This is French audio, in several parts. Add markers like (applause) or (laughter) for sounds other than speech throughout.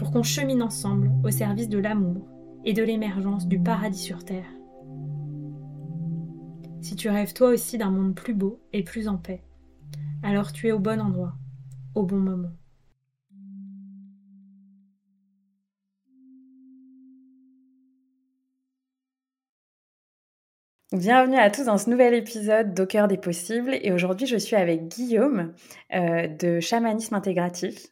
pour qu'on chemine ensemble au service de l'amour et de l'émergence du paradis sur Terre. Si tu rêves toi aussi d'un monde plus beau et plus en paix, alors tu es au bon endroit, au bon moment. Bienvenue à tous dans ce nouvel épisode d'Au des possibles. Et aujourd'hui, je suis avec Guillaume euh, de Chamanisme Intégratif.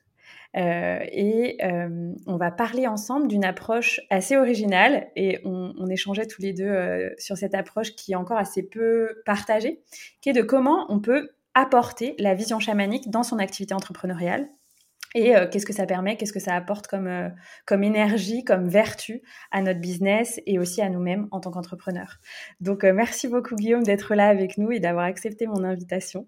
Euh, et euh, on va parler ensemble d'une approche assez originale. Et on, échangeait tous les deux sur cette approche qui est encore assez peu partagée, qui est de comment on peut apporter la vision chamanique dans son activité entrepreneuriale et euh, qu'est-ce que ça permet, qu'est-ce que ça apporte comme, euh, comme énergie, comme vertu à notre business et aussi à nous-mêmes en tant qu'entrepreneurs. Donc, euh, merci beaucoup Guillaume d'être là avec nous et d'avoir accepté mon invitation.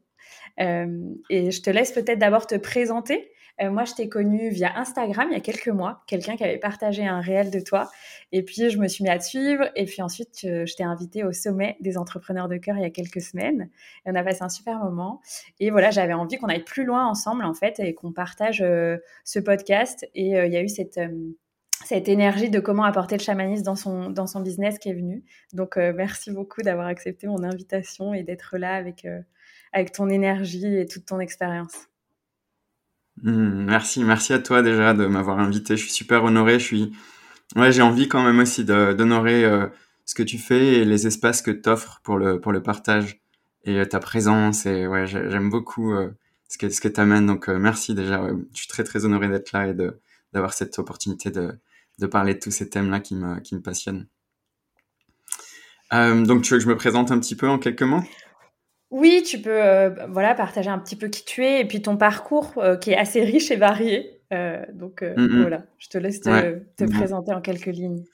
et je te laisse peut-être d'abord te présenter euh, moi, je t'ai connu via Instagram il y a quelques mois, quelqu'un qui avait partagé un réel de toi. Et puis, je me suis mis à te suivre. Et puis ensuite, je, t'ai invité au sommet des entrepreneurs de cœur il y a quelques semaines. Et on a passé un super moment. Et voilà, j'avais envie qu'on aille plus loin ensemble, en fait, et qu'on partage euh, ce podcast. Et euh, il y a eu cette cette énergie de comment apporter le chamanisme dans son, dans son business qui est venue. Donc, merci beaucoup d'avoir accepté mon invitation et d'être là avec, avec ton énergie et toute ton expérience. Hmm, merci, merci à toi déjà de m'avoir invité. Je suis super honoré. Je suis, ouais, j'ai envie quand même aussi d'honorer euh, ce que tu fais et les espaces que tu offres pour le pour le partage et euh, ta présence. Et ouais, j'aime beaucoup euh, ce que ce que. Donc merci déjà. Je suis très très honoré d'être là et d'avoir cette opportunité de de parler de tous ces thèmes là qui me qui me passionnent. donc tu veux que je me présente un petit peu en quelques mots? Oui, tu peux euh, voilà, partager un petit peu qui tu es et puis ton parcours euh, qui est assez riche et varié. Euh, donc mm, voilà, je te laisse te, mm, présenter en quelques lignes.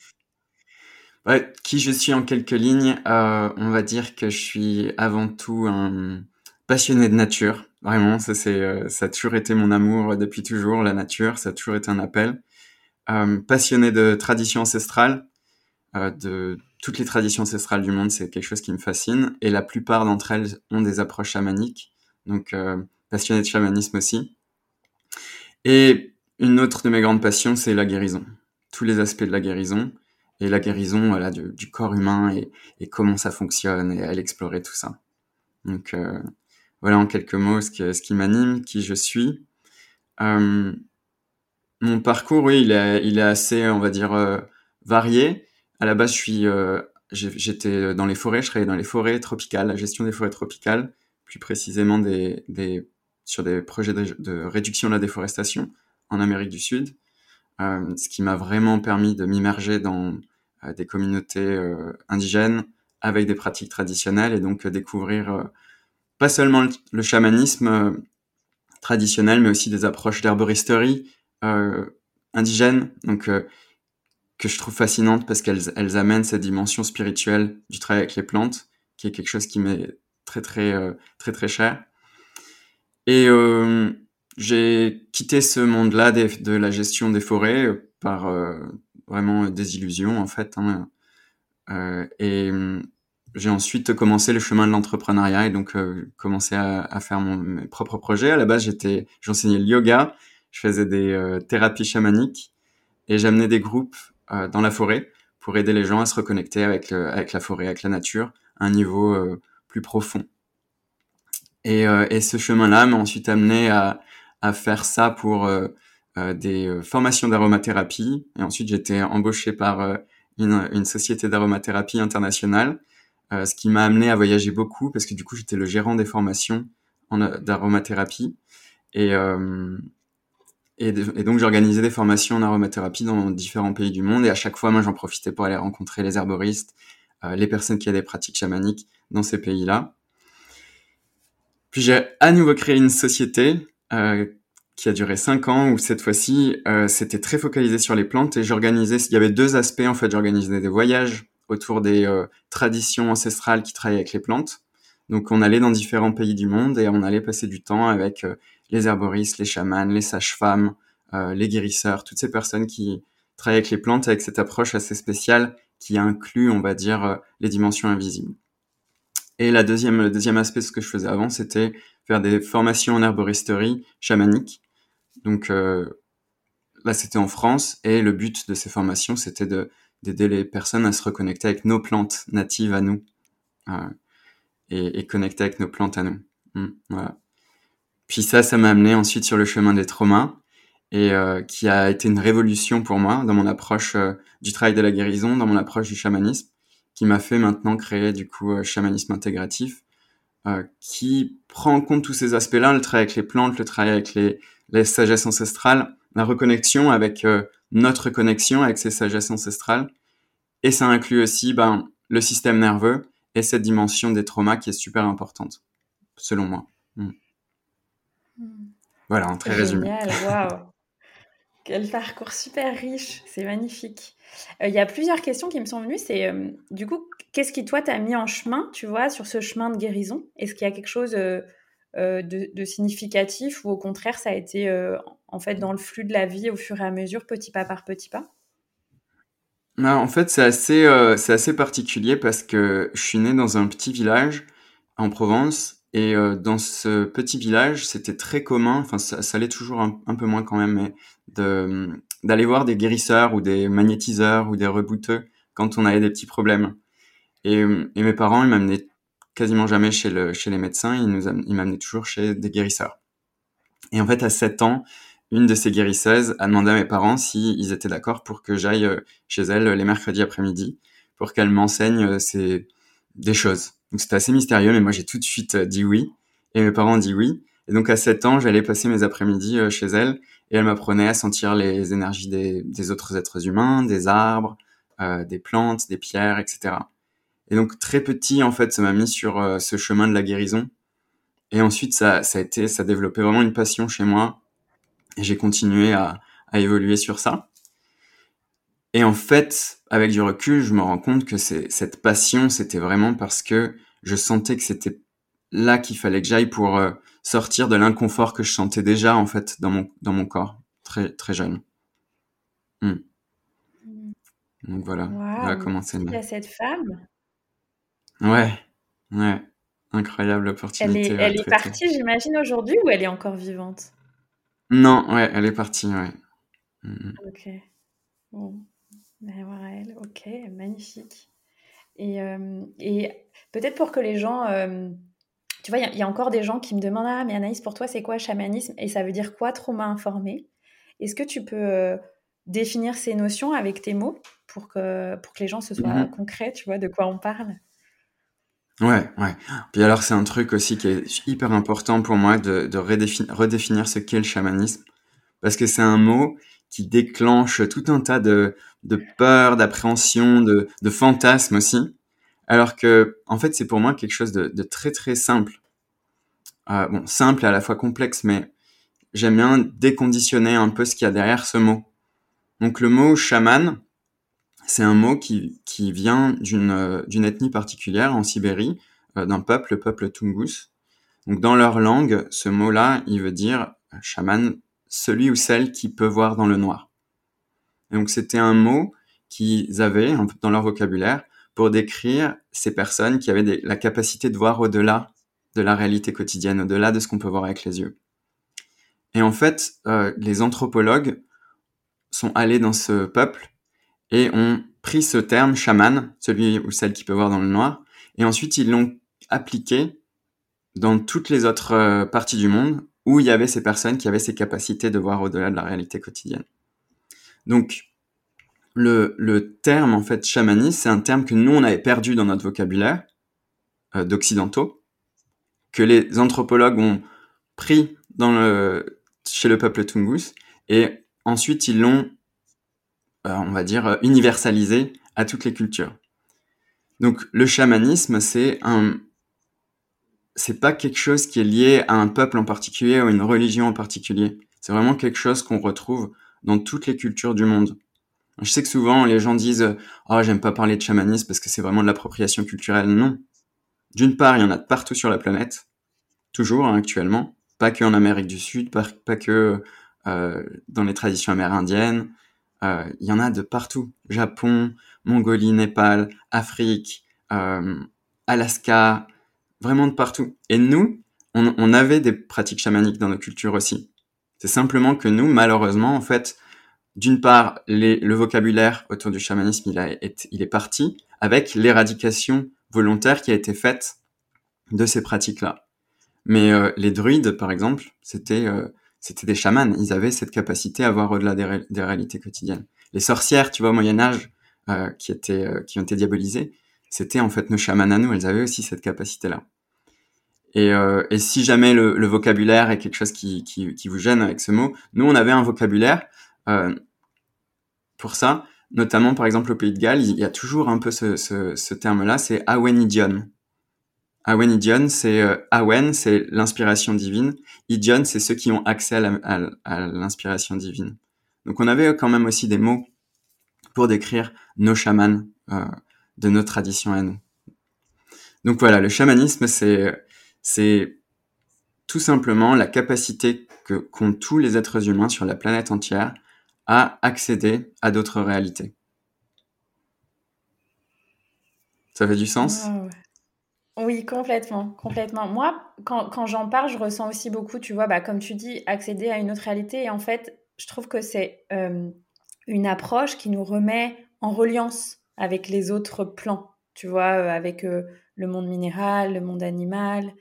Ouais, qui je suis en quelques lignes, on va dire que je suis avant tout un passionné de nature. Vraiment, ça c'est ça a toujours été mon amour depuis toujours, la nature, ça a toujours été un appel. passionné de tradition ancestrale, de toutes les traditions ancestrales du monde, c'est quelque chose qui me fascine. Et la plupart d'entre elles ont des approches chamaniques. Donc, euh, passionné de chamanisme aussi. Et une autre de mes grandes passions, c'est la guérison. Tous les aspects de la guérison. Et la guérison du, corps humain et, comment ça fonctionne et à l'explorer tout ça. Donc, euh, voilà en quelques mots ce, qui m'anime, qui je suis. Euh, mon parcours, oui, il est, assez, on va dire, varié à la base, je suis, euh, j'étais dans les forêts, je travaillais dans les forêts tropicales, la gestion des forêts tropicales, plus précisément sur des projets de, réduction de la déforestation en Amérique du Sud, euh, ce qui m'a vraiment permis de m'immerger dans euh, des communautés indigènes avec des pratiques traditionnelles et donc découvrir pas seulement le, chamanisme traditionnel, mais aussi des approches d'herboristerie indigène. Donc que je trouve fascinante parce qu'elles elles amènent cette dimension spirituelle du travail avec les plantes, qui est quelque chose qui m'est très très euh, très très cher. Et euh, j'ai quitté ce monde-là de la gestion des forêts euh, par euh, vraiment des illusions en fait. Hein. Et j'ai ensuite commencé le chemin de l'entrepreneuriat et donc commencé à, à, faire mon, mes propres projets. À la base, j'étais, j'enseignais le yoga, je faisais des thérapies chamaniques et j'amenais des groupes dans la forêt pour aider les gens à se reconnecter avec, avec la forêt, avec la nature, à un niveau euh, plus profond. Et, euh, et ce chemin-là m'a ensuite amené à, à, faire ça pour des formations d'aromathérapie. Et ensuite, j'étais embauché par une, une, société d'aromathérapie internationale, ce qui m'a amené à voyager beaucoup parce que du coup, j'étais le gérant des formations d'aromathérapie. Et, et, donc, j'organisais des formations en aromathérapie dans différents pays du monde. Et à chaque fois, moi, j'en profitais pour aller rencontrer les herboristes, les personnes qui avaient des pratiques chamaniques dans ces pays-là. Puis j'ai à nouveau créé une société euh, qui a duré cinq ans où cette fois-ci euh, c'était très focalisé sur les plantes et j'organisais. Il y avait deux aspects en fait. J'organisais des voyages autour des euh, traditions ancestrales qui travaillaient avec les plantes. Donc on allait dans différents pays du monde et on allait passer du temps avec euh, les herboristes, les chamans, les sages-femmes, euh, les guérisseurs, toutes ces personnes qui travaillent avec les plantes avec cette approche assez spéciale qui inclut, on va dire, les dimensions invisibles. Et la deuxième, le deuxième aspect de ce que je faisais avant, c'était faire des formations en herboristerie chamanique. Donc euh, là, c'était en France, et le but de ces formations, c'était de d'aider les personnes à se reconnecter avec nos plantes natives à nous euh, et, et, connecter avec nos plantes à nous. Mmh, voilà. Puis ça, ça m'a amené ensuite sur le chemin des traumas et euh, qui a été une révolution pour moi dans mon approche euh, du travail de la guérison, dans mon approche du chamanisme qui m'a fait maintenant créer du coup euh, chamanisme intégratif, euh, qui prend en compte tous ces aspects-là, le travail avec les plantes, le travail avec les, les sagesses ancestrales, la reconnexion avec notre connexion avec ces sagesses ancestrales, et ça inclut aussi ben, le système nerveux et cette dimension des traumas qui est super importante, selon moi. Mm. Mm. Voilà, en très résumé. Génial, Quel parcours super riche, c'est magnifique. Euh, il y a plusieurs questions qui me sont venues. C'est euh, du coup, qu'est-ce qui toi t'a mis en chemin, tu vois, sur ce chemin de guérison? Est-ce qu'il y a quelque chose euh, de, significatif ou au contraire, ça a été en fait dans le flux de la vie au fur et à mesure, petit pas par petit pas? Non, en fait, c'est assez, c'est assez particulier parce que je suis né dans un petit village en Provence et dans ce petit village, c'était très commun, enfin ça, ça l'est toujours un, peu moins quand même, mais de d'aller voir des guérisseurs ou des magnétiseurs ou des rebooteux quand on avait des petits problèmes. Et, et mes parents, ils m'amenaient quasiment jamais chez, le, chez les médecins, ils, nous ils m'amenaient toujours chez des guérisseurs. Et en fait, à 7 ans, une de ces guérisseuses a demandé à mes parents s'ils ils étaient d'accord pour que j'aille euh, chez elle les mercredis après-midi pour qu'elle m'enseigne euh, ces, des choses. Donc c'était assez mystérieux, mais moi j'ai tout de suite euh, dit oui. Et mes parents ont dit oui. Et donc à 7 ans, j'allais passer mes après-midi chez elle et elle m'apprenait à sentir les énergies des, autres êtres humains, des arbres, euh, des plantes, des pierres, etc. Et donc très petit, en fait, ça m'a mis sur euh, ce chemin de la guérison. Et ensuite, ça, a été, ça a développé vraiment une passion chez moi. Et j'ai continué à évoluer sur ça. Et en fait, avec du recul, je me rends compte que c'est, cette passion, c'était vraiment parce que je sentais que c'était là qu'il fallait que j'aille pour euh, sortir de l'inconfort que je sentais déjà en fait dans mon dans mon corps très très jeune. Hmm. Donc voilà, voilà comment c'est Il y a cette femme? Ouais, ouais, incroyable opportunité. Elle est, elle est partie, j'imagine aujourd'hui, ou elle est encore vivante? Non, ouais, elle est partie, ouais. Hmm. Ok. Bon, voilà elle. Ok, magnifique. Et, euh, et peut-être pour que les gens euh, tu vois, il y, a encore des gens qui me demandent Ah, mais Anaïs, pour toi, c'est quoi chamanisme? Et ça veut dire quoi trauma informé? Est-ce que tu peux euh, définir ces notions avec tes mots pour que, pour que les gens se soient mmh concrets, tu vois, de quoi on parle? Ouais, ouais. Puis alors, c'est un truc aussi qui est hyper important pour moi de, de redéfinir, ce qu'est le chamanisme. Parce que c'est un mot qui déclenche tout un tas de, de peurs, d'appréhensions, de, de fantasmes aussi. Alors que, en fait, c'est pour moi quelque chose de, très très simple. Euh, bon, simple et à la fois complexe, mais j'aime bien déconditionner un peu ce qu'il y a derrière ce mot. Donc le mot chaman, c'est un mot qui, qui vient d'une d'une ethnie particulière en Sibérie, euh, d'un peuple, le peuple Tungus. Donc dans leur langue, ce mot-là, il veut dire chaman, celui ou celle qui peut voir dans le noir. Et donc c'était un mot qu'ils avaient dans leur vocabulaire pour décrire ces personnes qui avaient la capacité de voir au-delà de la réalité quotidienne, au-delà de ce qu'on peut voir avec les yeux. Et en fait, euh, les anthropologues sont allés dans ce peuple et ont pris ce terme chaman, celui ou celle qui peut voir dans le noir, et ensuite ils l'ont appliqué dans toutes les autres euh, parties du monde, où il y avait ces personnes qui avaient ces capacités de voir au-delà de la réalité quotidienne. Donc, le, le terme, en fait, chamanisme, c'est un terme que nous, on avait perdu dans notre vocabulaire euh, d'occidentaux, que les anthropologues ont pris dans le, chez le peuple Tungus, et ensuite ils l'ont, euh, on va dire, universalisé à toutes les cultures. Donc le chamanisme, c'est un, c'est pas quelque chose qui est lié à un peuple en particulier ou une religion en particulier. C'est vraiment quelque chose qu'on retrouve dans toutes les cultures du monde. Je sais que souvent les gens disent "Oh, j'aime pas parler de chamanisme parce que c'est vraiment de l'appropriation culturelle." Non. D'une part, il y en a de partout sur la planète, toujours hein, actuellement, pas que en Amérique du Sud, pas, pas que euh, dans les traditions amérindiennes. Euh, il y en a de partout. Japon, Mongolie, Népal, Afrique, euh, Alaska, vraiment de partout. Et nous, on, avait des pratiques chamaniques dans nos cultures aussi. C'est simplement que nous, malheureusement, en fait, d'une part, le vocabulaire autour du chamanisme, il, est, parti avec l'éradication volontaire qui a été faite de ces pratiques-là. Mais euh, les druides, par exemple, c'était euh, des chamans. Ils avaient cette capacité à voir au-delà des, réalités quotidiennes. Les sorcières, tu vois, au Moyen Âge, euh, qui étaient qui ont été diabolisées, c'était en fait nos chamans à nous. Elles avaient aussi cette capacité-là. Et, euh, si jamais le, vocabulaire est quelque chose qui, vous gêne avec ce mot, nous on avait un vocabulaire pour ça. Notamment, par exemple, au Pays de Galles, il y a toujours un peu ce, terme-là, c'est Awenidion. Awenidion, c'est euh, Awen, c'est l'inspiration divine. Idion, c'est ceux qui ont accès à l'inspiration divine. Donc on avait quand même aussi des mots pour décrire nos chamans euh, de nos traditions à nous. Donc voilà, le chamanisme, c'est c'est tout simplement la capacité que qu'ont tous les êtres humains sur la planète entière à accéder à d'autres réalités. Ça fait du sens? Oui, complètement, complètement. Moi, quand, quand j'en parle, je ressens aussi beaucoup, tu vois, bah, comme tu dis, accéder à une autre réalité. Et en fait, je trouve que c'est euh, une approche qui nous remet en reliance avec les autres plans, tu vois, euh, avec euh, le monde minéral, le monde animal,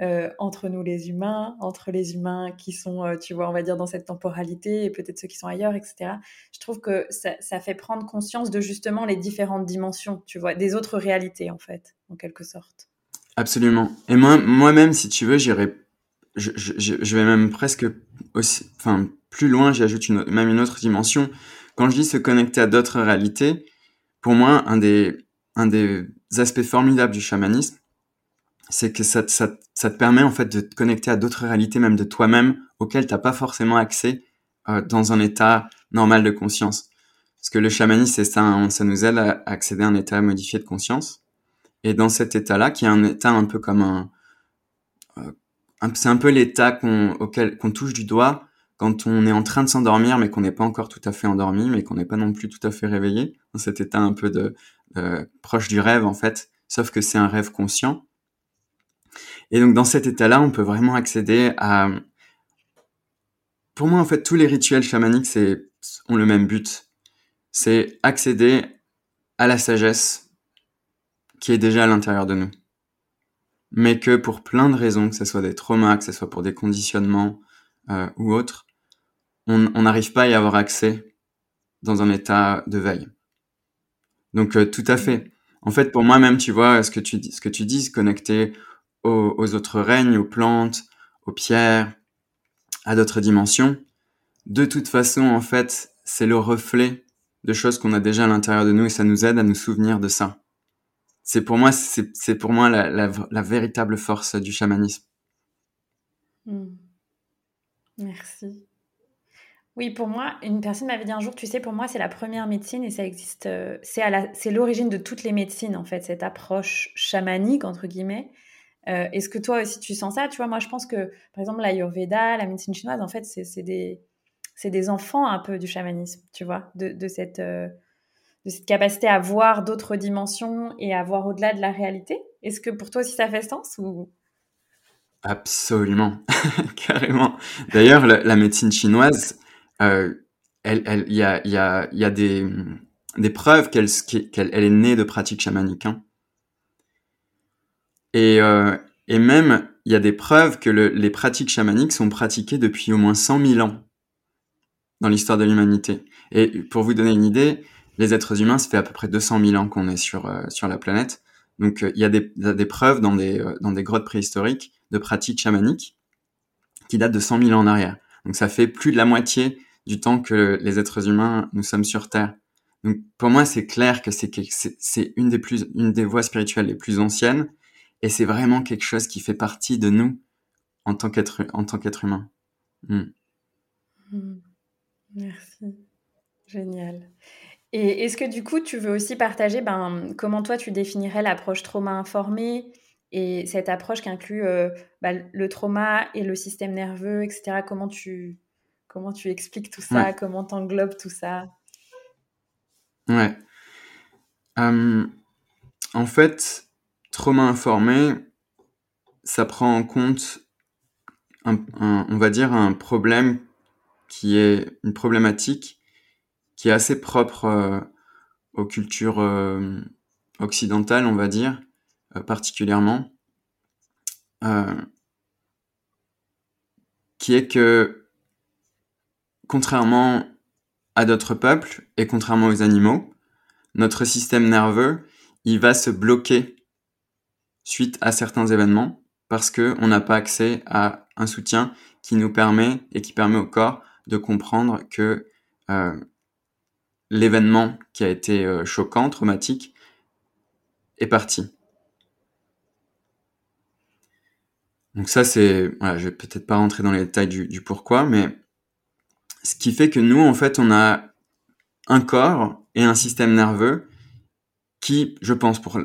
euh, entre nous les humains, entre les humains qui sont, tu vois, on va dire dans cette temporalité et peut-être ceux qui sont ailleurs, etc. Je trouve que ça, fait prendre conscience de justement les différentes dimensions, tu vois, des autres réalités en fait, en quelque sorte. Absolument. Et moi, moi-même, si tu veux, j'irai, je, vais même presque aussi, enfin, plus loin, j'y ajoute une, même une autre dimension. Quand je dis se connecter à d'autres réalités, pour moi, un des, un des aspects formidables du chamanisme, c'est que ça, ça, ça, te permet en fait de te connecter à d'autres réalités, même de toi-même, auxquelles t'as pas forcément accès euh, dans un état normal de conscience. Parce que le chamanisme, c'est ça, hein, ça nous aide à accéder à un état modifié de conscience. Et dans cet état-là, qui est un état un peu comme un, euh, c'est un peu l'état qu'on, auquel qu'on touche du doigt quand on est en train de s'endormir, mais qu'on n'est pas encore tout à fait endormi, mais qu'on n'est pas non plus tout à fait réveillé. Dans cet état un peu de proche du rêve en fait, sauf que c'est un rêve conscient. Et donc dans cet état-là, on peut vraiment accéder à... Pour moi, en fait, tous les rituels chamaniques ont le même but. C'est accéder à la sagesse qui est déjà à l'intérieur de nous. Mais que pour plein de raisons, que ce soit des traumas, que ce soit pour des conditionnements euh, ou autres, on n'arrive pas à y avoir accès dans un état de veille. Donc euh, tout à fait. En fait, pour moi-même, tu vois, ce que tu dis, ce que tu dis, connecter aux, autres règnes, aux plantes, aux pierres, à d'autres dimensions. De toute façon, en fait, c'est le reflet de choses qu'on a déjà à l'intérieur de nous et ça nous aide à nous souvenir de ça. C'est pour moi, c'est pour moi la, véritable force du chamanisme. Mmh. Merci. Oui, pour moi, une personne m'avait dit un jour, tu sais, pour moi, c'est la première médecine et ça existe. Euh, c'est l'origine de toutes les médecines, en fait, cette approche chamanique, entre guillemets. Euh, Est-ce que toi aussi tu sens ça? Tu vois, moi je pense que par exemple l'Ayurveda, la médecine chinoise, en fait, c'est des, des enfants un peu du chamanisme, tu vois, de, de cette, euh, de cette capacité à voir d'autres dimensions et à voir au-delà de la réalité. Est-ce que pour toi aussi ça fait sens ou? Absolument, (laughs) carrément. D'ailleurs, la, médecine chinoise, elle, elle, y a, des, preuves qu'elle, est née de pratiques chamaniques. Hein. Et, euh, et même il y a des preuves que les pratiques chamaniques sont pratiquées depuis au moins 100 000 ans dans l'histoire de l'humanité. Et pour vous donner une idée, les êtres humains, ça fait à peu près 200 000 ans qu'on est sur, euh, la planète. Donc euh, il y, a des, preuves euh, dans des grottes préhistoriques de pratiques chamaniques qui datent de 100 000 ans en arrière. Donc ça fait plus de la moitié du temps que les êtres humains, nous sommes sur Terre. Donc pour moi, c'est clair que c'est une des plus une des voies spirituelles les plus anciennes et c'est vraiment quelque chose qui fait partie de nous en tant qu'être en tant qu'être humain. Hmm. Merci. Génial. Et est-ce que du coup, tu veux aussi partager ben, comment toi, tu définirais l'approche trauma informée et cette approche qui inclut euh, bah, le trauma et le système nerveux, etc. Comment tu, comment tu expliques tout ça? Comment tu englobes tout ça? Ouais. en fait, trauma informé, ça prend en compte, on va dire, un problème qui est une problématique qui est assez propre euh, aux cultures euh, occidentales, on va dire, euh, particulièrement, qui est que, contrairement à d'autres peuples et contrairement aux animaux, notre système nerveux, il va se bloquer suite à certains événements parce qu'on n'a pas accès à un soutien qui nous permet et qui permet au corps de comprendre que l'événement qui a été euh, choquant, traumatique, est parti. Donc ça, c'est... Voilà, je vais peut-être pas rentrer dans les détails du, pourquoi, mais ce qui fait que nous, en fait, on a un corps et un système nerveux qui, je pense, pour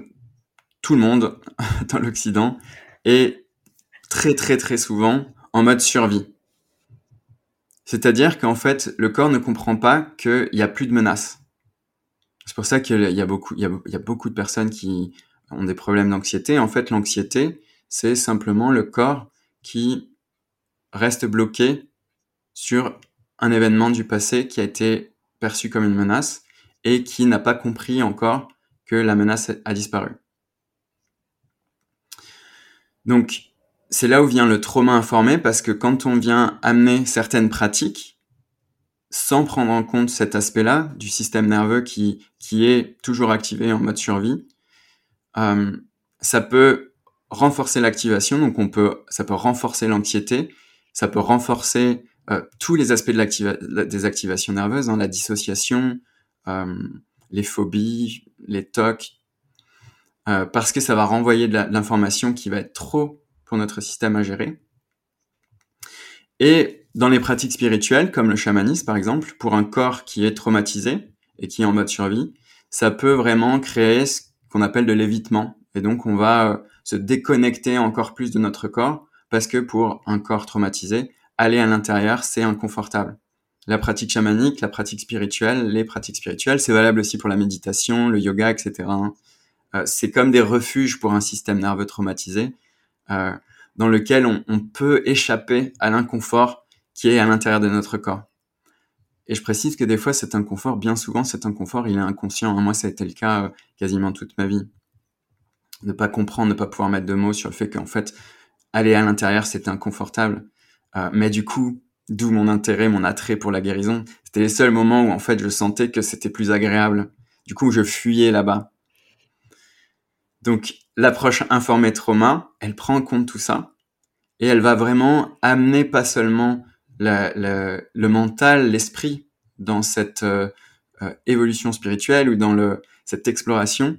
tout le monde (laughs) dans l'Occident, est très très très souvent en mode survie. C'est-à-dire qu'en fait, le corps ne comprend pas qu'il n'y a plus de menaces. C'est pour ça qu'il y a beaucoup, y a, beaucoup de personnes qui ont des problèmes d'anxiété. En fait, l'anxiété, c'est simplement le corps qui reste bloqué sur un événement du passé qui a été perçu comme une menace et qui n'a pas compris encore que la menace a disparu. Donc, c'est là où vient le trauma informé parce que quand on vient amener certaines pratiques sans prendre en compte cet aspect-là du système nerveux qui, qui est toujours activé en mode survie, euh, ça peut renforcer l'activation, donc on peut, ça peut renforcer l'anxiété, ça peut renforcer euh, tous les aspects de des activations nerveuses, hein, la dissociation, euh, les phobies, les tocs, parce que ça va renvoyer de l'information qui va être trop pour notre système à gérer. Et dans les pratiques spirituelles, comme le chamanisme par exemple, pour un corps qui est traumatisé et qui est en mode survie, ça peut vraiment créer ce qu'on appelle de l'évitement. Et donc on va euh, se déconnecter encore plus de notre corps parce que pour un corps traumatisé, aller à l'intérieur, c'est inconfortable. La pratique chamanique, la pratique spirituelle, les pratiques spirituelles, c'est valable aussi pour la méditation, le yoga, etc. Euh, c'est comme des refuges pour un système nerveux traumatisé euh, dans lequel on, peut échapper à l'inconfort qui est à l'intérieur de notre corps. Et je précise que des fois, cet inconfort, bien souvent, cet inconfort, il est inconscient. Moi, ça a été le cas euh, quasiment toute ma vie. Ne pas comprendre, ne pas pouvoir mettre de mots sur le fait qu'en fait, aller à l'intérieur, c'était inconfortable. Euh, mais du coup, d'où mon intérêt, mon attrait pour la guérison. C'était les seuls moments où en fait, je sentais que c'était plus agréable. Du coup, je fuyais là-bas. Donc, l'approche informée trauma, elle prend en compte tout ça et elle va vraiment amener pas seulement le mental, l'esprit dans cette euh, euh, évolution spirituelle ou dans cette exploration,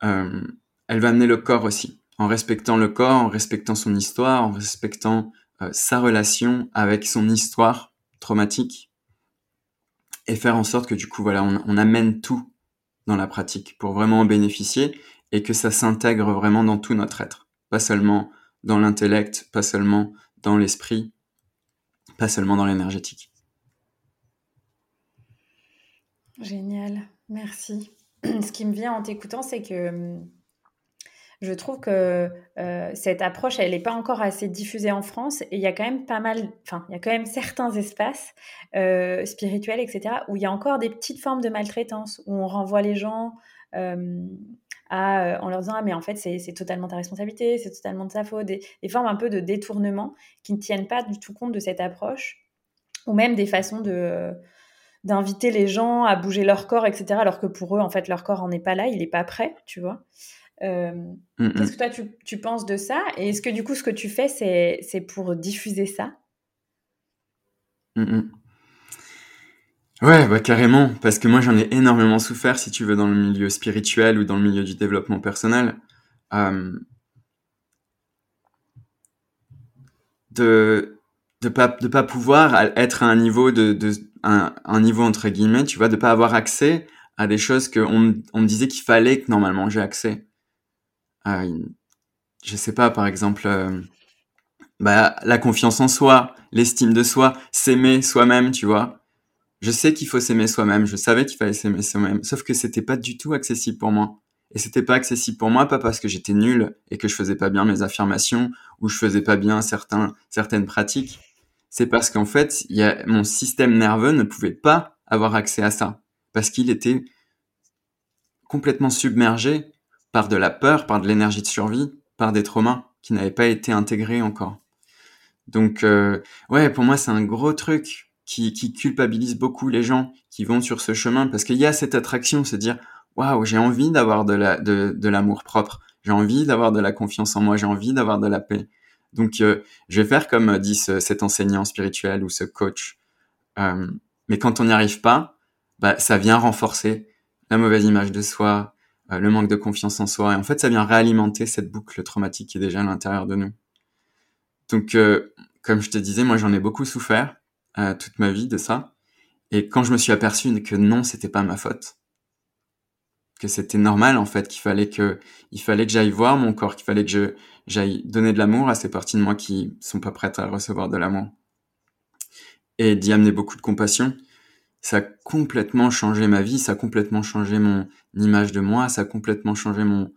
elle va amener le corps aussi, en respectant le corps, en respectant son histoire, en respectant sa relation avec son histoire traumatique, et faire en sorte que du coup, voilà, on, on amène tout dans la pratique pour vraiment en bénéficier et que ça s'intègre vraiment dans tout notre être. Pas seulement dans l'intellect, pas seulement dans l'esprit, pas seulement dans l'énergétique. Génial, merci. (clears throat) Ce qui me vient en t'écoutant, c'est que hum, je trouve que euh, cette approche, elle n'est pas encore assez diffusée en France et il y a quand même pas mal, enfin, il y a quand même certains espaces euh, spirituels, etc., où il y a encore des petites formes de maltraitance, où on renvoie les gens euh, à, en leur disant ah mais en fait c'est totalement ta responsabilité, c'est totalement de sa faute, des, formes un peu de détournement qui ne tiennent pas du tout compte de cette approche, ou même des façons de d'inviter les gens à bouger leur corps, etc. Alors que pour eux, en fait, leur corps en est pas là, il n'est pas prêt, tu vois. Euh, mm, mm. Qu'est-ce que toi, tu, tu, penses de ça? Et est-ce que du coup, ce que tu fais, c'est pour diffuser ça? Mm, Ouais, bah, carrément, parce que moi j'en ai énormément souffert, si tu veux, dans le milieu spirituel ou dans le milieu du développement personnel. Euh, de de pas de pas pouvoir être à un niveau de, de un, un, niveau entre guillemets tu vois de pas avoir accès à des choses que on, on me disait qu'il fallait que normalement j'ai accès je sais pas par exemple euh, bah la confiance en soi l'estime de soi s'aimer soi-même tu vois je sais qu'il faut s'aimer soi-même, je savais qu'il fallait s'aimer soi-même, sauf que c'était pas du tout accessible pour moi. Et c'était pas accessible pour moi, pas parce que j'étais nul et que je faisais pas bien mes affirmations ou je faisais pas bien certains, certaines pratiques. C'est parce qu'en fait, y a, mon système nerveux ne pouvait pas avoir accès à ça. Parce qu'il était complètement submergé par de la peur, par de l'énergie de survie, par des traumas qui n'avaient pas été intégrés encore. Donc, euh, ouais, pour moi, c'est un gros truc qui, qui culpabilise beaucoup les gens qui vont sur ce chemin parce qu'il y a cette attraction, c'est dire waouh, j'ai envie d'avoir de la de, l'amour propre, j'ai envie d'avoir de la confiance en moi, j'ai envie d'avoir de la paix. Donc euh, je vais faire comme dit cet enseignant spirituel ou ce coach. Euh, mais quand on n'y arrive pas, bah, ça vient renforcer la mauvaise image de soi, euh, le manque de confiance en soi, et en fait ça vient réalimenter cette boucle traumatique qui est déjà à l'intérieur de nous. Donc euh, comme je te disais, moi j'en ai beaucoup souffert euh, toute ma vie de ça. Et quand je me suis aperçu que non, c'était pas ma faute, que c'était normal en fait, qu'il fallait que, il fallait que j'aille voir mon corps, qu'il fallait que je, j'aille donner de l'amour à ces parties de moi qui sont pas prêtes à recevoir de l'amour, et d'y amener beaucoup de compassion, ça a complètement changé ma vie, ça a complètement changé mon image de moi, ça a complètement changé mon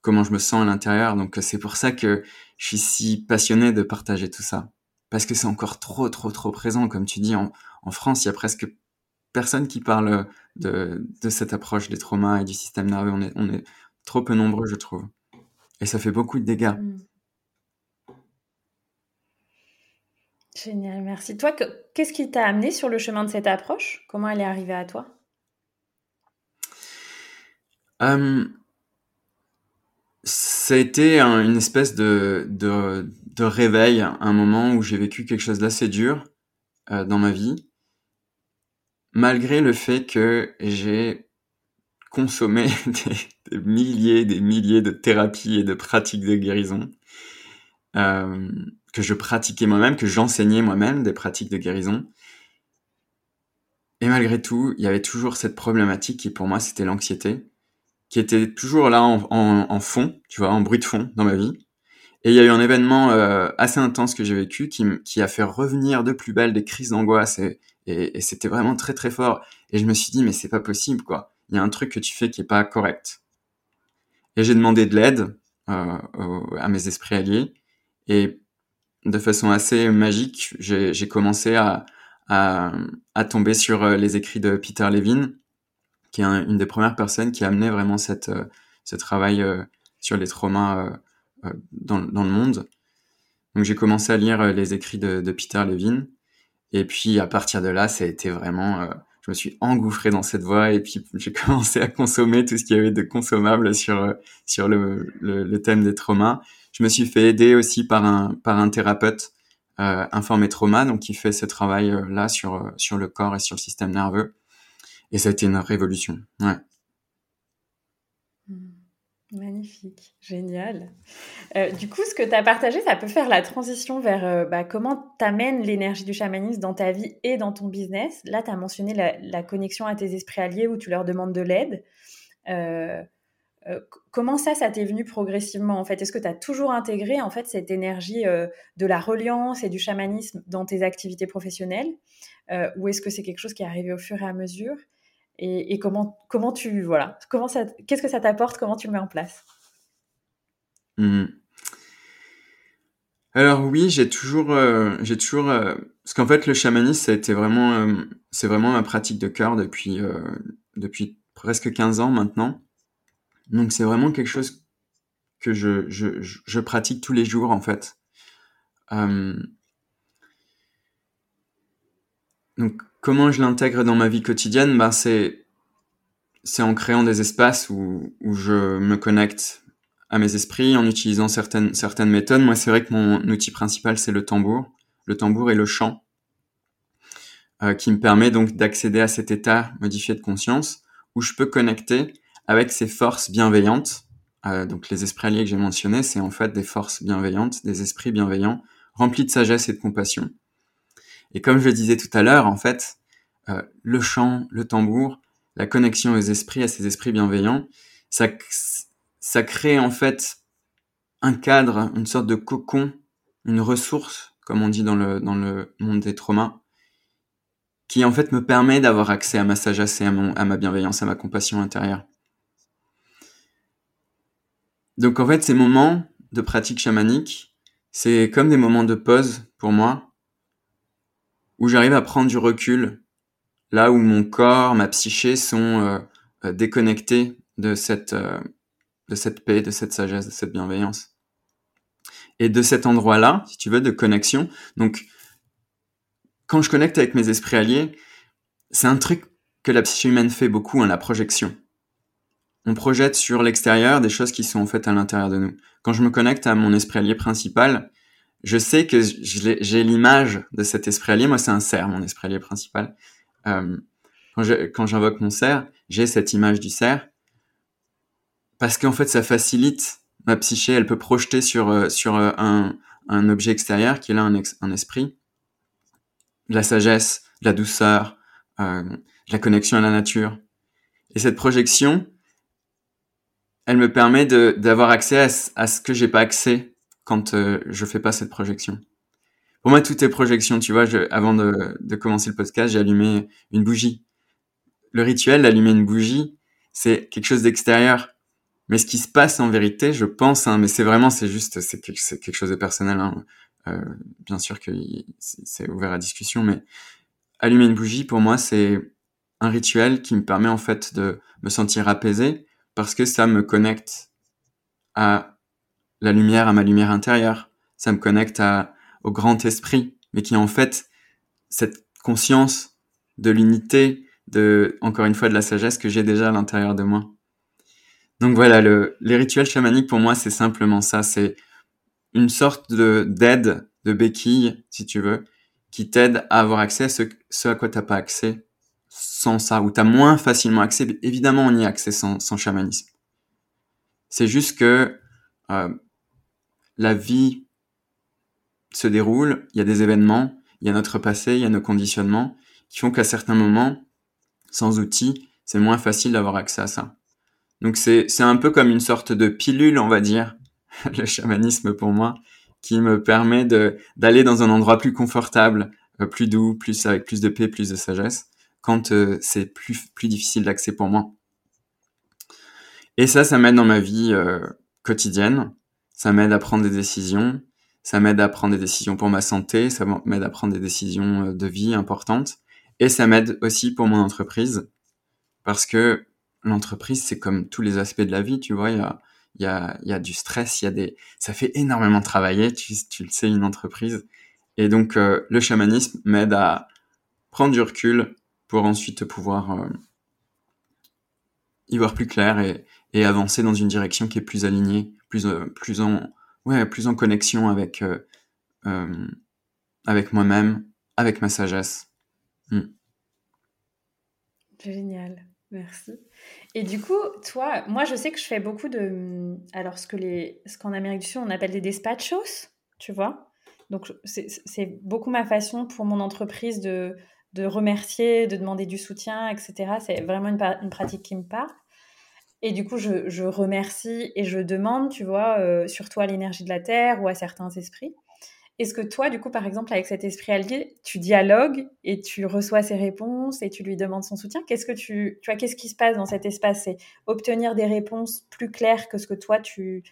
comment je me sens à l'intérieur. Donc c'est pour ça que je suis si passionné de partager tout ça parce que c'est encore trop, trop, trop présent. Comme tu dis, en, France, il y a presque personne qui parle de, cette approche des traumas et du système nerveux. On est, on est trop peu nombreux, je trouve. Et ça fait beaucoup de dégâts. Mm. Génial, merci. Toi, qu'est-ce qui t'a amené sur le chemin de cette approche? Comment elle est arrivée à toi? Hum, Ça a été une espèce de, de réveil, un moment où j'ai vécu quelque chose d'assez dur euh, dans ma vie, malgré le fait que j'ai consommé (laughs) des, milliers, des milliers de thérapies et de pratiques de guérison, euh, que je pratiquais moi-même, que j'enseignais moi-même des pratiques de guérison. Et malgré tout, il y avait toujours cette problématique qui pour moi c'était l'anxiété, qui était toujours là en, fond, tu vois, en bruit de fond dans ma vie. Et il y a eu un événement euh, assez intense que j'ai vécu qui, a fait revenir de plus belle des crises d'angoisse et, et, c'était vraiment très très fort. Et je me suis dit mais c'est pas possible quoi. Il y a un truc que tu fais qui est pas correct. Et j'ai demandé de l'aide euh, à mes esprits alliés et de façon assez magique, j'ai commencé à, tomber sur euh, les écrits de Peter Levine, qui est une des premières personnes qui a amené vraiment euh, ce travail sur les traumas euh, dans, le monde. Donc j'ai commencé à lire euh, les écrits de, Peter Levine. Et puis à partir de là, ça a été vraiment... Euh, je me suis engouffré dans cette voie et puis (laughs) j'ai commencé à consommer tout ce qu'il y avait de consommable sur, sur le, le, le, thème des traumas. Je me suis fait aider aussi par un, par un thérapeute euh, informé trauma, donc qui fait ce travail-là sur, sur le corps et sur le système nerveux. Et ça a été une révolution. Mmh. Magnifique, génial. Euh, du coup, ce que tu as partagé, ça peut faire la transition vers euh, bah, comment tu amènes l'énergie du chamanisme dans ta vie et dans ton business. Là, tu as mentionné la, connexion à tes esprits alliés où tu leur demandes de l'aide. Euh, comment ça, ça t'est venu progressivement en fait? Est-ce que tu as toujours intégré en fait cette énergie de la reliance et du chamanisme dans tes activités professionnelles? Ou est-ce que c'est quelque chose qui est arrivé au fur et à mesure? Et, comment, comment tu voilà comment ça qu'est-ce que ça t'apporte? Comment tu le mets en place? Mmh. alors oui j'ai toujours euh, j'ai toujours euh, parce qu'en fait le chamanisme ça vraiment euh, c'est vraiment ma pratique de cœur depuis depuis presque 15 ans maintenant Donc c'est vraiment quelque chose que je, je, je, pratique tous les jours en fait. Euh, donc comment je l'intègre dans ma vie quotidienne? Ben, c'est c'est en créant des espaces où, où je me connecte à mes esprits en utilisant certaines certaines méthodes. Moi c'est vrai que mon outil principal c'est le tambour, le tambour et le chant. Euh, qui me permet donc d'accéder à cet état modifié de conscience où je peux connecter avec ces forces bienveillantes. Euh, donc les esprits alliés que j'ai mentionnés, c'est en fait des forces bienveillantes, des esprits bienveillants, remplis de sagesse et de compassion. Et comme je le disais tout à l'heure, en fait, euh, le chant, le tambour, la connexion aux esprits, à ces esprits bienveillants, ça, ça crée en fait un cadre, une sorte de cocon, une ressource, comme on dit dans le, dans le monde des traumas, qui en fait me permet d'avoir accès à ma sagesse et à, mon, à ma bienveillance, à ma compassion intérieure. Donc en fait, ces moments de pratique chamanique, c'est comme des moments de pause pour moi, où j'arrive à prendre du recul, là où mon corps, ma psyché sont euh, euh, déconnectés de cette, euh, de cette paix, de cette sagesse, de cette bienveillance. Et de cet endroit-là, si tu veux, de connexion. Donc, quand je connecte avec mes esprits alliés, c'est un truc que la psyché humaine fait beaucoup, hein, la projection. On projette sur l'extérieur des choses qui sont en fait à l'intérieur de nous. Quand je me connecte à mon esprit allié principal, je sais que j'ai l'image de cet esprit allié. Moi, c'est un cerf, mon esprit allié principal. Euh, quand j'invoque mon cerf, j'ai cette image du cerf parce qu'en fait, ça facilite ma psyché. Elle peut projeter sur euh, sur euh, un, un objet extérieur qui est là un, esprit de la sagesse, de la douceur, de la connexion à la nature. Et cette projection, elle me permet d'avoir accès à, ce que j'ai pas accès quand euh, je fais pas cette projection. Pour moi, tout est projection. Tu vois, avant de, de commencer le podcast, j'ai allumé une bougie. Le rituel d'allumer une bougie, c'est quelque chose d'extérieur. Mais ce qui se passe en vérité, je pense, hein, mais c'est vraiment, c'est juste, c'est quelque, quelque, chose de personnel. Hein. Euh, bien sûr que c'est ouvert à discussion, mais allumer une bougie, pour moi, c'est un rituel qui me permet en fait de me sentir apaisé parce que ça me connecte à la lumière, à ma lumière intérieure. Ça me connecte au grand esprit, mais qui en fait cette conscience de l'unité, de, encore une fois, de la sagesse que j'ai déjà à l'intérieur de moi. Donc voilà, le, les rituels chamaniques pour moi, c'est simplement ça. C'est une sorte de d'aide, de béquille, si tu veux, qui t'aide à avoir accès à ce, ce à quoi t'as pas accès sans ça, ou t'as moins facilement accès. Évidemment, on y a accès sans, sans chamanisme. C'est juste que euh, la vie se déroule, il y a des événements, il y a notre passé, il y a nos conditionnements qui font qu'à certains moments, sans outils, c'est moins facile d'avoir accès à ça. Donc c'est un peu comme une sorte de pilule, on va dire, (laughs) le chamanisme pour moi, qui me permet d'aller dans un endroit plus confortable, euh, plus doux, plus avec plus de paix, plus de sagesse, quand euh, c'est plus plus difficile d'accès pour moi. Et ça, ça m'aide dans ma vie euh, quotidienne. Ça m'aide à prendre des décisions. Ça m'aide à prendre des décisions pour ma santé. Ça m'aide à prendre des décisions de vie importantes. Et ça m'aide aussi pour mon entreprise. Parce que l'entreprise, c'est comme tous les aspects de la vie, tu vois. Il y a, y a, y a du stress, y a des, ça fait énormément travailler, tu, le sais, une entreprise. Et donc, euh, le chamanisme m'aide à prendre du recul pour ensuite pouvoir euh, y voir plus clair et, avancer dans une direction qui est plus alignée, plus, euh, plus en, ouais, plus en connexion avec, avec moi-même, avec ma sagesse. Hmm. Génial, merci. Et du coup, toi, moi, je sais que je fais beaucoup de. Alors, ce qu'en ce qu'en Amérique du Sud, on appelle des dispatchos, tu vois. Donc, c'est beaucoup ma façon pour mon entreprise de, de remercier, de demander du soutien, etc. C'est vraiment une, pratique qui me parle. Et du coup, je, remercie et je demande, tu vois, euh, surtout à l'énergie de la Terre ou à certains esprits. Est-ce que toi, du coup, par exemple, avec cet esprit allié, tu dialogues et tu reçois ses réponses et tu lui demandes son soutien? Qu'est-ce que tu, tu qu'est-ce qui se passe dans cet espace? C'est obtenir des réponses plus claires que ce que toi tu,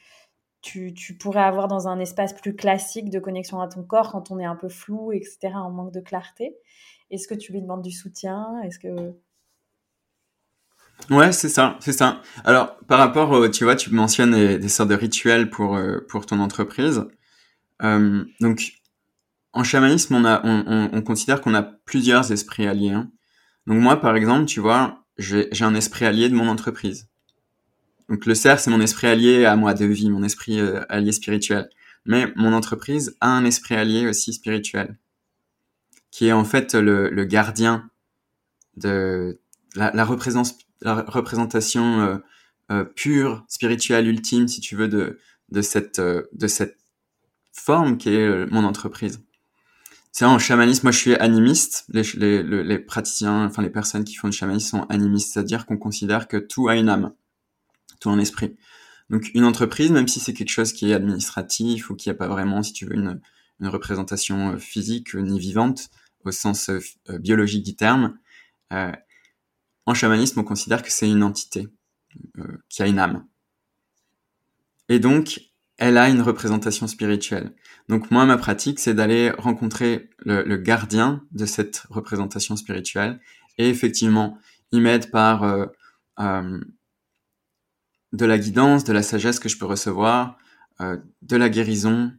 tu, pourrais avoir dans un espace plus classique de connexion à ton corps quand on est un peu flou, etc., en manque de clarté. Est-ce que tu lui demandes du soutien? Est-ce que Ouais, c'est ça, c'est ça. Alors, par rapport, tu vois, tu mentionnes des, sortes de rituels pour euh, pour ton entreprise. Euh, donc, en chamanisme, on a, on considère qu'on a plusieurs esprits alliés. Hein. Donc moi, par exemple, tu vois, j'ai un esprit allié de mon entreprise. Donc le cerf, c'est mon esprit allié à moi de vie, mon esprit euh, allié spirituel. Mais mon entreprise a un esprit allié aussi spirituel, qui est en fait le, gardien de la, représentation euh, euh, pure, spirituelle, ultime, si tu veux, de, euh, cette forme qui est mon entreprise. C'est en chamanisme, moi je suis animiste. Les, praticiens, enfin les personnes qui font du chamanisme sont animistes, c'est-à-dire qu'on considère que tout a une âme, tout un esprit. Donc une entreprise, même si c'est quelque chose qui est administratif ou qui n'a pas vraiment, si tu veux, une représentation physique ni vivante au sens biologique du terme, euh, en chamanisme, on considère que c'est une entité euh, qui a une âme. Et donc, elle a une représentation spirituelle. Donc moi, ma pratique, c'est d'aller rencontrer le, le, gardien de cette représentation spirituelle. Et effectivement, il m'aide par euh, euh, de la guidance, de la sagesse que je peux recevoir, euh, de la guérison,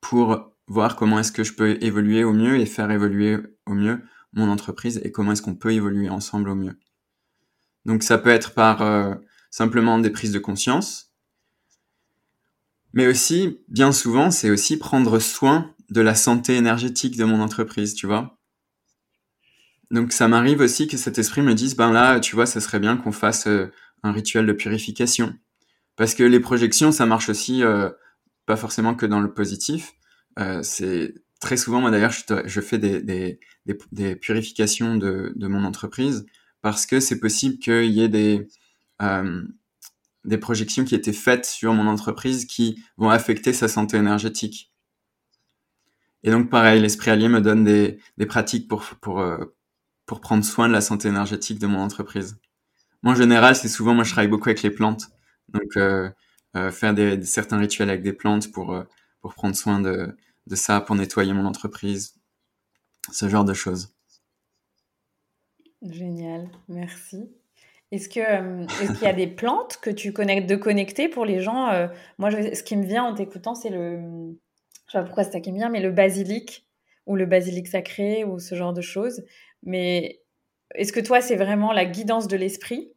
pour voir comment est-ce que je peux évoluer au mieux et faire évoluer au mieux mon entreprise et comment est-ce qu'on peut évoluer ensemble au mieux. Donc ça peut être par euh, simplement des prises de conscience, mais aussi, bien souvent, c'est aussi prendre soin de la santé énergétique de mon entreprise, tu vois. Donc ça m'arrive aussi que cet esprit me dise, ben là, tu vois, ça serait bien qu'on fasse euh, un rituel de purification. Parce que les projections, ça marche aussi, euh, pas forcément que dans le positif. Euh, c'est très souvent, moi d'ailleurs, je, fais des, des, des, des purifications de, de, mon entreprise parce que c'est possible qu'il y ait des, euh, des projections qui étaient faites sur mon entreprise qui vont affecter sa santé énergétique. Et donc pareil, l'esprit allié me donne des, des pratiques pour, pour, euh, pour prendre soin de la santé énergétique de mon entreprise. Moi, en général, c'est souvent, moi je travaille beaucoup avec les plantes. Donc euh, euh faire des, certains rituels avec des plantes pour, euh, pour prendre soin de, de ça pour nettoyer mon entreprise, ce genre de choses. Génial, merci. Est-ce que euh, est-ce qu'il y a des plantes que tu connectes de connecter pour les gens euh, Moi, je, ce qui me vient en t'écoutant, c'est le, je sais pas pourquoi c'est ça qui me vient, mais le basilic ou le basilic sacré ou ce genre de choses. Mais est-ce que toi, c'est vraiment la guidance de l'esprit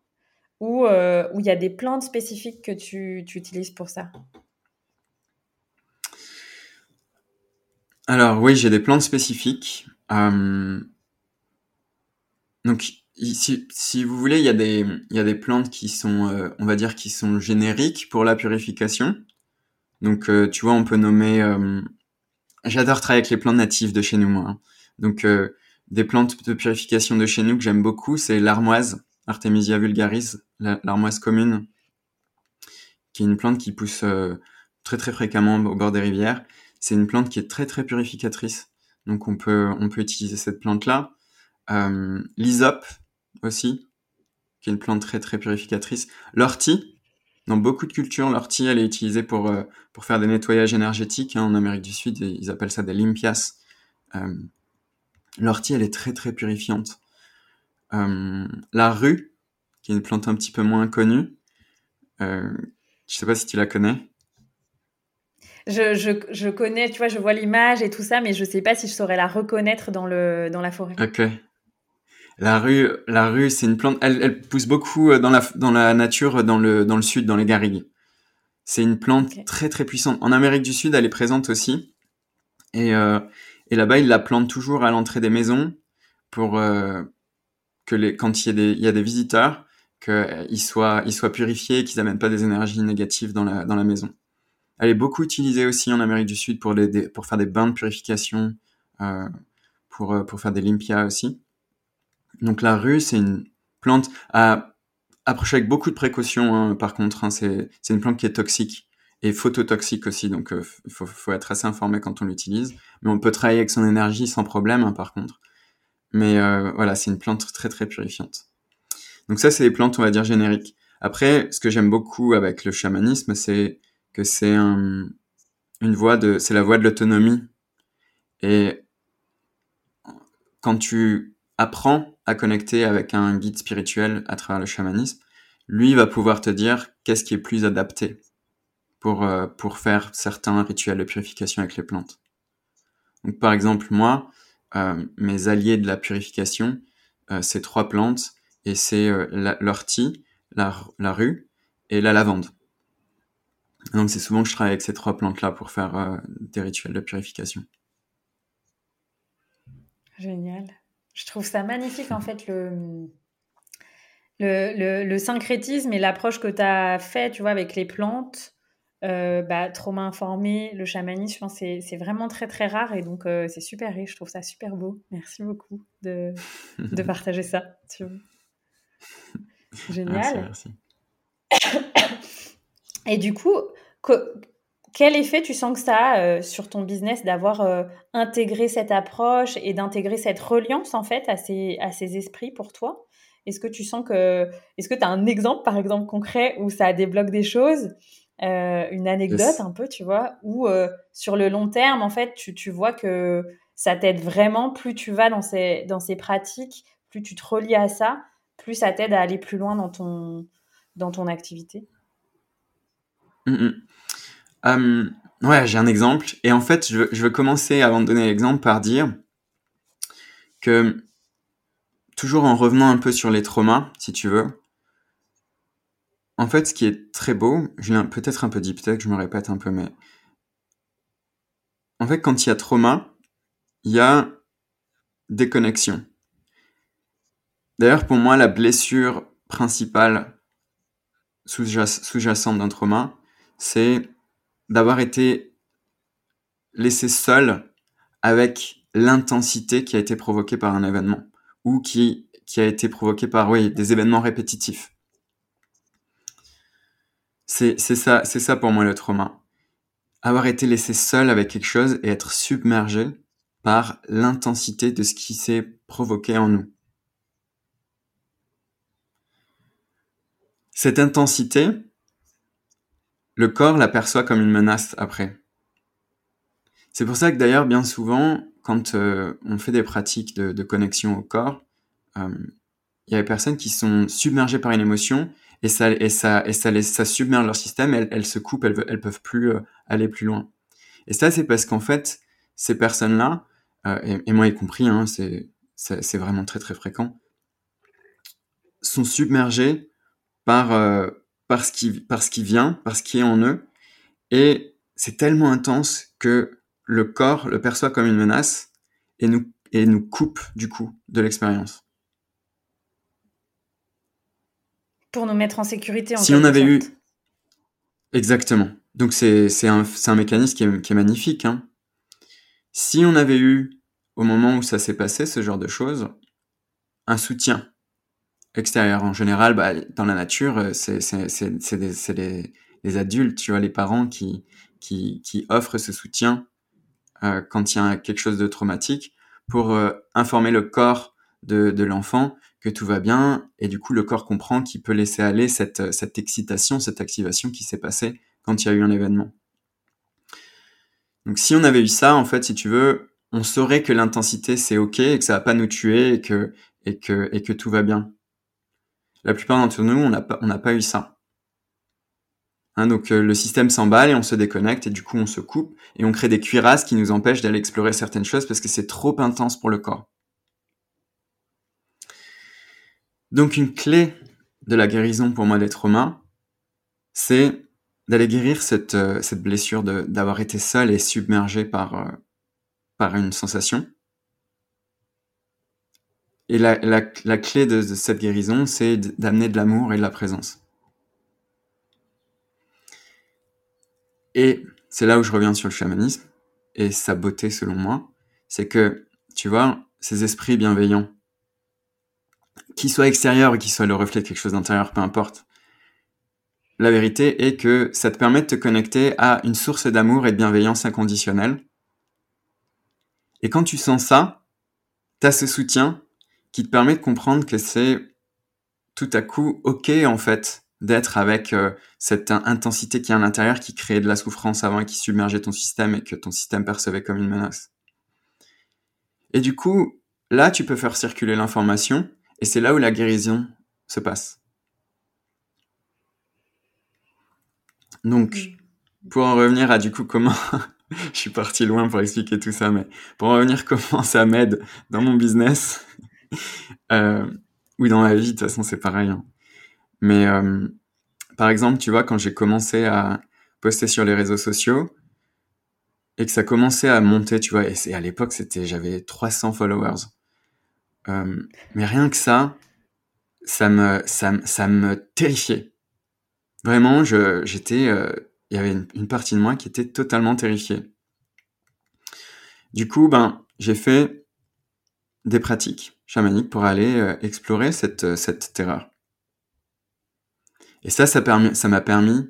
ou euh, il y a des plantes spécifiques que tu, tu utilises pour ça? Alors oui, j'ai des plantes spécifiques. Euh, donc si, vous voulez, il y a des y a des plantes qui sont euh, on va dire qui sont génériques pour la purification. Donc euh, tu vois, on peut nommer j'adore travailler avec les plantes natives de chez nous moi. Hein. Donc des plantes de purification de chez nous que j'aime beaucoup, c'est l'armoise, Artemisia vulgaris, l'armoise commune, qui est une plante qui pousse très très fréquemment au bord des rivières c'est une plante qui est très très purificatrice. Donc on peut on peut utiliser cette plante là. Euh, aussi, qui est une plante très très purificatrice. L'ortie, dans beaucoup de cultures, l'ortie elle est utilisée pour euh, pour faire des nettoyages énergétiques. Hein, en Amérique du Sud, ils appellent ça des limpias. Euh, L'ortie elle est très très purifiante. Euh, la rue, qui est une plante un petit peu moins connue. Je sais pas si tu la connais je, je, je, connais, tu vois, je vois l'image et tout ça, mais je sais pas si je saurais la reconnaître dans, le, dans la forêt. Ok. La rue, la rue, c'est une plante. Elle, elle, pousse beaucoup euh, dans la, dans la nature, dans le, dans le sud, dans les garrigues. C'est une plante okay. très très puissante. En Amérique du Sud, elle est présente aussi. Et, euh, et là-bas, ils la plantent toujours à l'entrée des maisons pour euh, que les, quand il y a des, il y a des visiteurs, qu'ils soient, ils soient purifiés, qu'ils n'amènent pas des énergies négatives dans la, dans la maison. Elle est beaucoup utilisée aussi en Amérique du Sud pour, les, faire des bains de purification, euh, pour, euh, pour faire des limpias aussi. Donc la rue, c'est une plante à approcher avec beaucoup de précautions, hein, par contre. Hein, c'est une plante qui est toxique et phototoxique aussi, donc il euh, faut, être assez informé quand on l'utilise. Mais on peut travailler avec son énergie sans problème, hein, par contre. Mais voilà, c'est une plante très très purifiante. Donc ça, c'est des plantes, on va dire, génériques. Après, ce que j'aime beaucoup avec le chamanisme, c'est c'est la voie de l'autonomie. Et quand tu apprend à connecter avec un guide spirituel à travers le chamanisme, lui va pouvoir te dire qu'est-ce qui est plus adapté pour, euh, faire certains rituels de purification avec les plantes. Donc, par exemple, moi, euh, mes alliés de la purification, euh, c'est trois plantes et c'est l'ortie, la, la rue et la lavande. Donc, c'est souvent que je travaille avec ces trois plantes-là pour faire des rituels de purification. Génial. Je trouve ça magnifique, en fait, le, le, le, syncrétisme et l'approche que tu as fait, tu vois, avec les plantes. Euh, bah, trauma informé, le chamanisme, je pense c'est vraiment très très rare et donc euh, c'est super riche, je trouve ça super beau. Merci beaucoup de, de (laughs) partager ça. (laughs) Génial. Merci, (coughs) et du coup, quel effet tu sens que ça a euh, sur ton business d'avoir euh, intégré cette approche et d'intégrer cette reliance en fait à ces, à ces esprits pour toi? Est-ce que tu sens que. Est-ce que tu as un exemple, par exemple, concret où ça débloque des choses? Euh, Une anecdote un peu, tu vois? Ou sur le long terme, en fait, tu, tu vois que ça t'aide vraiment. Plus tu vas dans ces, dans ces pratiques, plus tu te relis à ça, plus ça t'aide à aller plus loin dans ton, dans ton activité? Mmh euh, ouais, j'ai un exemple. Et en fait, je veux commencer, avant de donner l'exemple, par dire que, toujours en revenant un peu sur les traumas, si tu veux, en fait, ce qui est très beau, je l'ai peut-être un peu dit, peut-être que je me répète un peu, mais en fait, quand il y a trauma, il y a déconnexion. D'ailleurs, pour moi, la blessure principale sous-jacente d'un trauma, c'est d'avoir été laissé seul avec l'intensité qui a été provoquée par un événement ou qui, a été provoquée par oui, des événements répétitifs. C'est ça, c'est ça pour moi le trauma. Avoir été laissé seul avec quelque chose et être submergé par l'intensité de ce qui s'est provoqué en nous. Cette intensité, le corps l'aperçoit comme une menace après. C'est pour ça que d'ailleurs, bien souvent, quand euh, on fait des pratiques de, connexion au corps, euh, il y a des personnes qui sont submergées par une émotion et ça, ça, submerge leur système, elles, elles se coupent, elles, elles peuvent plus euh, aller plus loin. Et ça, c'est parce qu'en fait, ces personnes-là, et, moi y compris, hein, c'est vraiment très très fréquent, sont submergées par, parce qu'il parce qu'il vient, parce qu'il est en eux, et c'est tellement intense que le corps le perçoit comme une menace et nous et nous coupe du coup de l'expérience. Pour nous mettre en sécurité. En si on avait eu exactement, donc c'est c'est un c'est un mécanisme qui est, qui est magnifique. Hein. Si on avait eu au moment où ça s'est passé ce genre de choses un soutien extérieur. En général, bah, dans la nature, euh, c'est les, les, adultes, tu vois, les parents qui, qui, qui offrent ce soutien euh, quand il y a quelque chose de traumatique pour euh, informer le corps de, de l'enfant que tout va bien et du coup le corps comprend qu'il peut laisser aller cette, cette excitation, cette activation qui s'est passée quand il y a eu un événement. Donc si on avait eu ça, en fait, si tu veux, on saurait que l'intensité c'est ok et que ça va pas nous tuer et que, et que, et que tout va bien. La plupart d'entre nous, on n'a pas, eu ça. Hein, donc euh, le système s'emballe et on se déconnecte et du coup on se coupe et on crée des cuirasses qui nous empêchent d'aller explorer certaines choses parce que c'est trop intense pour le corps. Donc une clé de la guérison pour moi des traumas, c'est d'aller guérir cette, euh, blessure d'avoir été seul et submergé par, euh, par une sensation et la, clé de, de, cette guérison, c'est d'amener de l'amour et de la présence. Et c'est là où je reviens sur le chamanisme et sa beauté selon moi, c'est que, tu vois, ces esprits bienveillants, qu'ils soient extérieurs ou qu'ils soient le reflet de quelque chose d'intérieur, peu importe. La vérité est que ça te permet de te connecter à une source d'amour et de bienveillance inconditionnelle. Et quand tu sens ça, tu as ce soutien qui te permet de comprendre que c'est tout à coup ok en fait d'être avec euh, cette intensité qui est à l'intérieur qui créait de la souffrance avant et qui submergeait ton système et que ton système percevait comme une menace. Et du coup, là, tu peux faire circuler l'information et c'est là où la guérison se passe. Donc, pour en revenir à du coup comment (laughs) je suis parti loin pour expliquer tout ça, mais pour en revenir (laughs) comment ça m'aide dans mon business (laughs) euh, ou dans ma vie, de toute façon c'est pareil. Hein. Mais euh, par exemple, tu vois, quand j'ai commencé à poster sur les réseaux sociaux et que ça commençait à monter, tu vois, et à l'époque c'était j'avais 300 followers. Euh, mais rien que ça, ça me ça, ça me terrifiait. Vraiment, j'étais euh, il y avait une, partie de moi qui était totalement terrifiée. Du coup, ben, j'ai fait des pratiques chamaniques pour aller euh, explorer cette, euh, cette terreur. Et ça, ça m'a ça permis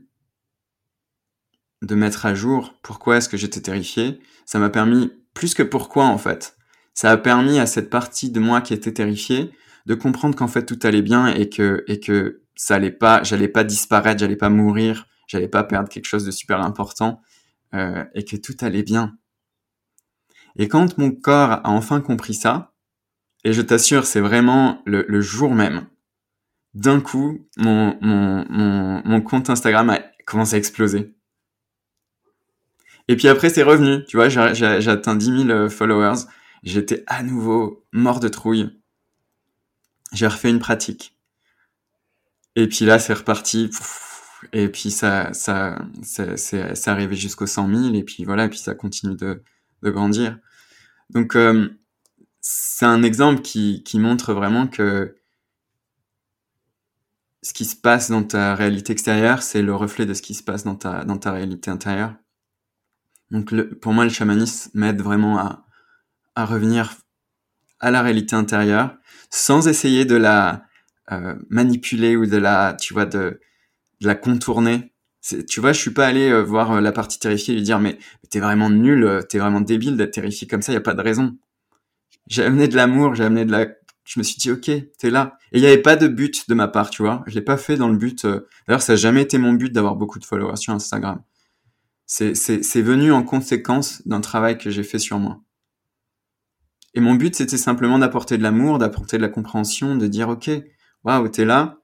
de mettre à jour pourquoi est-ce que j'étais terrifié. Ça m'a permis, plus que pourquoi en fait, ça a permis à cette partie de moi qui était terrifiée de comprendre qu'en fait tout allait bien et que, et que ça allait pas, j'allais pas disparaître, j'allais pas mourir, j'allais pas perdre quelque chose de super important euh, et que tout allait bien. Et quand mon corps a enfin compris ça, et je t'assure, c'est vraiment le, jour même, d'un coup, mon, mon, mon, mon compte Instagram a commencé à exploser. Et puis après, c'est revenu. Tu vois, j'ai atteint 10 000 followers. J'étais à nouveau mort de trouille. J'ai refait une pratique. Et puis là, c'est reparti. Et puis ça, ça, c'est arrivé jusqu'aux 100 000, et puis voilà, et puis ça continue de, de grandir. Donc euh, c'est un exemple qui, qui montre vraiment que ce qui se passe dans ta réalité extérieure, c'est le reflet de ce qui se passe dans ta, dans ta réalité intérieure. Donc pour moi, le chamanisme m'aide vraiment à, à revenir à la réalité intérieure sans essayer de la euh, manipuler ou de la, tu vois, de, la contourner. Tu vois, je suis pas allé euh, voir euh, la partie terrifiée et lui dire mais t'es vraiment nul, t'es vraiment débile d'être terrifié comme ça, y a pas de raison. J'ai amené de l'amour, j'ai amené de la, je me suis dit ok, t'es là. Et il y avait pas de but de ma part, tu vois. Je l'ai pas fait dans le but. D'ailleurs, ça a jamais été mon but d'avoir beaucoup de followers sur Instagram. C'est c'est venu en conséquence d'un travail que j'ai fait sur moi. Et mon but c'était simplement d'apporter de l'amour, d'apporter de la compréhension, de dire ok, waouh, t'es là,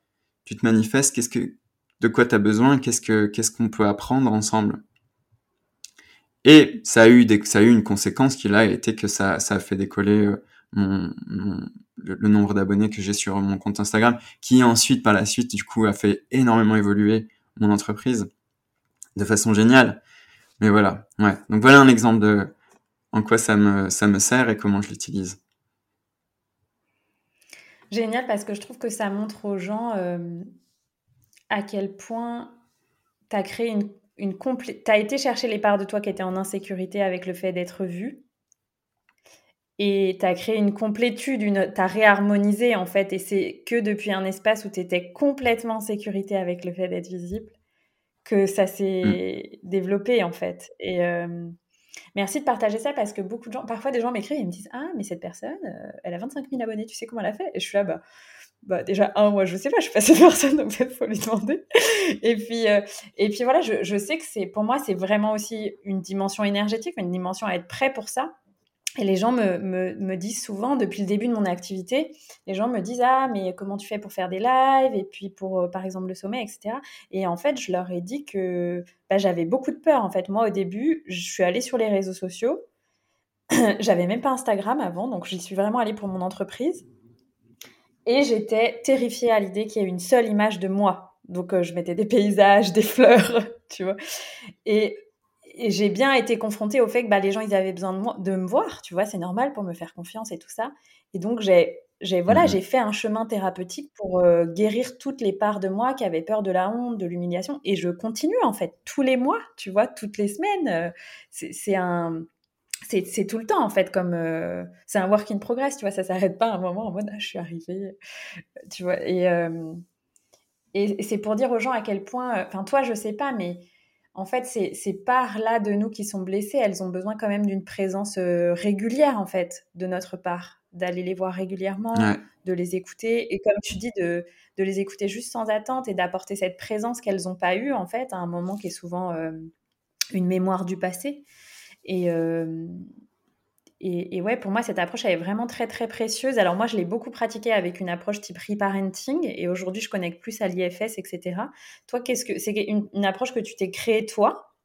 tu te manifestes, qu'est-ce que de quoi tu as besoin, qu'est-ce que qu'est-ce qu'on peut apprendre ensemble? Et ça a eu des, ça a eu une conséquence qui là a été que ça ça a fait décoller euh, mon, le, nombre d'abonnés que j'ai sur mon compte Instagram, qui ensuite par la suite du coup a fait énormément évoluer mon entreprise de façon géniale. Mais voilà, ouais. Donc voilà un exemple de en quoi ça me ça me sert et comment je l'utilise. Génial parce que je trouve que ça montre aux gens euh, à quel point tu as créé une, une Tu as été chercher les parts de toi qui étaient en insécurité avec le fait d'être vu. Et tu as créé une complétude, une... tu as réharmonisé en fait. Et c'est que depuis un espace où tu étais complètement en sécurité avec le fait d'être visible que ça s'est mmh. développé en fait. Et euh, merci de partager ça parce que beaucoup de gens, parfois des gens m'écrivent et me disent Ah, mais cette personne, euh, elle a 25 000 abonnés, tu sais comment elle a fait? Et je suis là, bah bah, déjà, un, moi, je sais pas, je suis pas cette (laughs) personne, donc peut-être faut lui demander. Et puis, euh, et puis voilà, je, je sais que c'est, pour moi, c'est vraiment aussi une dimension énergétique, une dimension à être prêt pour ça. Et les gens me, me, me, disent souvent, depuis le début de mon activité, les gens me disent Ah, mais comment tu fais pour faire des lives Et puis pour, euh, par exemple, le sommet, etc. Et en fait, je leur ai dit que bah, j'avais beaucoup de peur. En fait, moi, au début, je suis allée sur les réseaux sociaux. (clears throat) j'avais même pas Instagram avant, donc j'y suis vraiment allée pour mon entreprise. Et j'étais terrifiée à l'idée qu'il y ait une seule image de moi. Donc, euh, je mettais des paysages, des fleurs, (laughs) tu vois. Et, j'ai bien été confrontée au fait que bah, les gens, ils avaient besoin de, moi, de me voir, tu vois, c'est normal pour me faire confiance et tout ça. Et donc, j'ai j'ai voilà, mmh j'ai fait un chemin thérapeutique pour euh, guérir toutes les parts de moi qui avaient peur de la honte, de l'humiliation. Et je continue, en fait, tous les mois, tu vois, toutes les semaines. Euh, c'est un c'est tout le temps en fait comme euh, c'est un work in progress tu vois ça s'arrête pas à un moment en mode ah, je suis arrivée tu vois et, euh, et, c'est pour dire aux gens à quel point euh, enfin toi je sais pas mais en fait ces, ces parts là de nous qui sont blessées elles ont besoin quand même d'une présence régulière en fait de notre part d'aller les voir régulièrement de les écouter et comme tu dis de, de les écouter juste sans attente et d'apporter cette présence qu'elles n'ont pas eue en fait à un moment qui est souvent une mémoire du passé et, euh, et, ouais, pour moi, cette approche, elle est vraiment très, très précieuse. Alors moi, je l'ai beaucoup pratiquée avec une approche type reparenting, et aujourd'hui, je connecte plus à l'IFS, etc. Toi, qu'est-ce que c'est une, approche que tu t'es créée toi,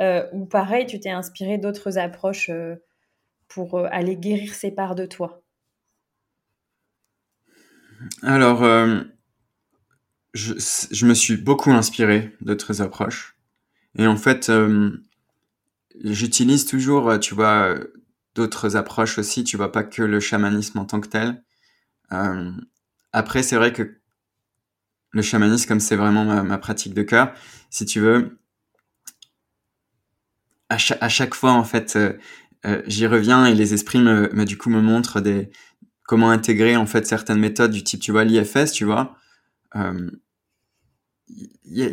euh, ou pareil, tu t'es inspiré d'autres approches euh, pour euh, aller guérir ces parts de toi? Alors, je, je, me suis beaucoup inspiré d'autres approches, et en fait, j'utilise toujours, tu vois d'autres approches aussi. Tu vois pas que le chamanisme en tant que tel. Euh, après, c'est vrai que le chamanisme, comme c'est vraiment ma, pratique de cœur, si tu veux, à, chaque fois, en fait, euh, euh, j'y reviens et les esprits me, me, du coup me montrent des comment intégrer en fait certaines méthodes du type, tu vois, l'IFS, tu vois.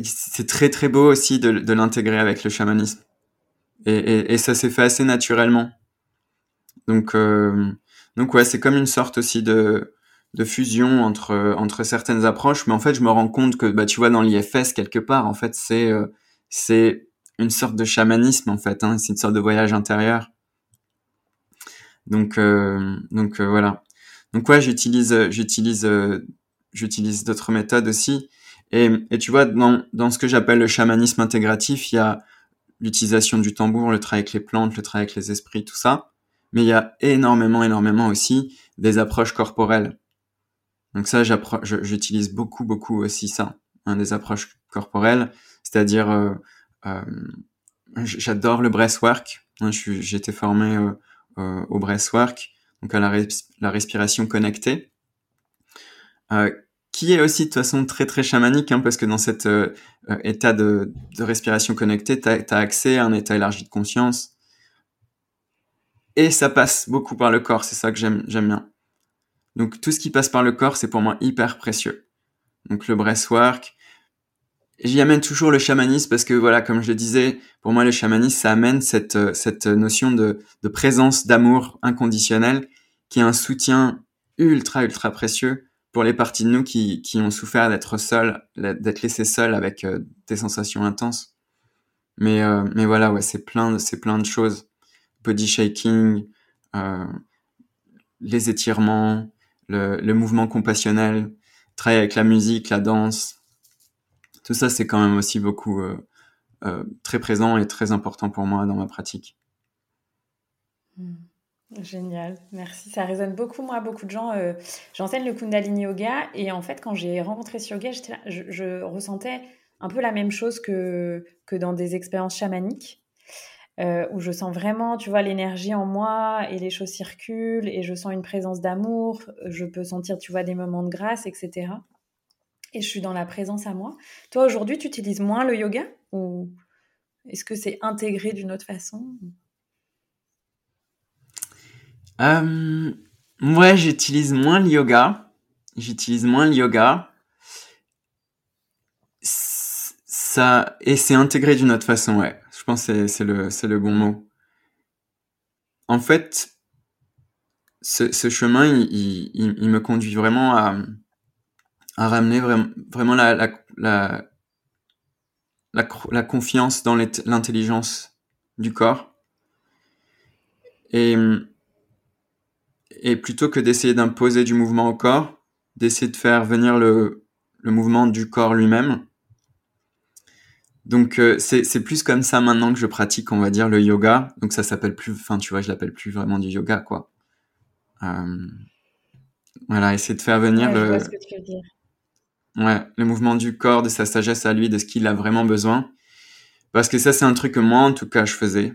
c'est très très beau aussi de l'intégrer avec le chamanisme. Et, et, et ça s'est fait assez naturellement. Donc, euh, donc ouais, c'est comme une sorte aussi de, de fusion entre, entre certaines approches. Mais en fait, je me rends compte que, bah, tu vois, dans l'IFS, quelque part, en fait, c'est, euh, c'est une sorte de chamanisme, en fait. Hein, c'est une sorte de voyage intérieur. Donc, euh, donc voilà. Donc ouais, j'utilise, j'utilise, j'utilise d'autres méthodes aussi. Et, et tu vois, dans, dans ce que j'appelle le chamanisme intégratif, il y a l'utilisation du tambour, le travail avec les plantes, le travail avec les esprits, tout ça mais il y a énormément, énormément aussi des approches corporelles. Donc ça, j'utilise beaucoup, beaucoup aussi ça, hein, des approches corporelles, c'est-à-dire, euh, euh, j'adore le breathwork. Hein, J'ai été formé euh, au breathwork, donc à la, respiration connectée, qui est aussi de toute façon très très chamanique, hein, parce que dans cet état de, de, respiration connectée, tu as, accès à un état élargi de conscience, et ça passe beaucoup par le corps, c'est ça que j'aime bien. Donc tout ce qui passe par le corps, c'est pour moi hyper précieux. Donc le breathwork, j'y amène toujours le chamanisme parce que voilà, comme je le disais, pour moi le chamanisme, ça amène cette, cette notion de, de présence, d'amour inconditionnel, qui est un soutien ultra ultra précieux pour les parties de nous qui, ont souffert d'être seuls, d'être laissés seuls avec euh, des sensations intenses. Mais, euh, mais voilà, ouais, c'est plein, c'est plein de choses body shaking, euh, les étirements, le, mouvement compassionnel, travailler avec la musique, la danse. Tout ça, c'est quand même aussi beaucoup très présent et très important pour moi dans ma pratique. Hmm. Génial, merci. Ça résonne beaucoup, moi, beaucoup de gens. Euh, J'enseigne le Kundalini Yoga et en fait, quand j'ai rencontré ce yoga, je, ressentais un peu la même chose que, que dans des expériences chamaniques. Euh, où je sens vraiment, tu vois, l'énergie en moi et les choses circulent et je sens une présence d'amour, je peux sentir, tu vois, des moments de grâce, etc. Et je suis dans la présence à moi. Toi, aujourd'hui, tu utilises moins le yoga ou est-ce que c'est intégré d'une autre façon? Euh, Ouais, j'utilise moins le yoga. J'utilise moins le yoga. Ça, et c'est intégré d'une autre façon, ouais. Je pense que c'est le, le bon mot. En fait, ce, chemin, il, il, me conduit vraiment à, à ramener vraiment, vraiment la, la, la, la confiance dans l'intelligence du corps. Et, et plutôt que d'essayer d'imposer du mouvement au corps, d'essayer de faire venir le, le mouvement du corps lui-même, donc euh, c'est plus comme ça maintenant que je pratique, on va dire, le yoga. Donc ça s'appelle plus, enfin tu vois, je l'appelle plus vraiment du yoga, quoi. Euh, voilà, essayer de faire venir le, ouais, le mouvement du corps, de sa sagesse à lui, de ce qu'il a vraiment besoin. Parce que ça, c'est un truc que moi, en tout cas, je faisais,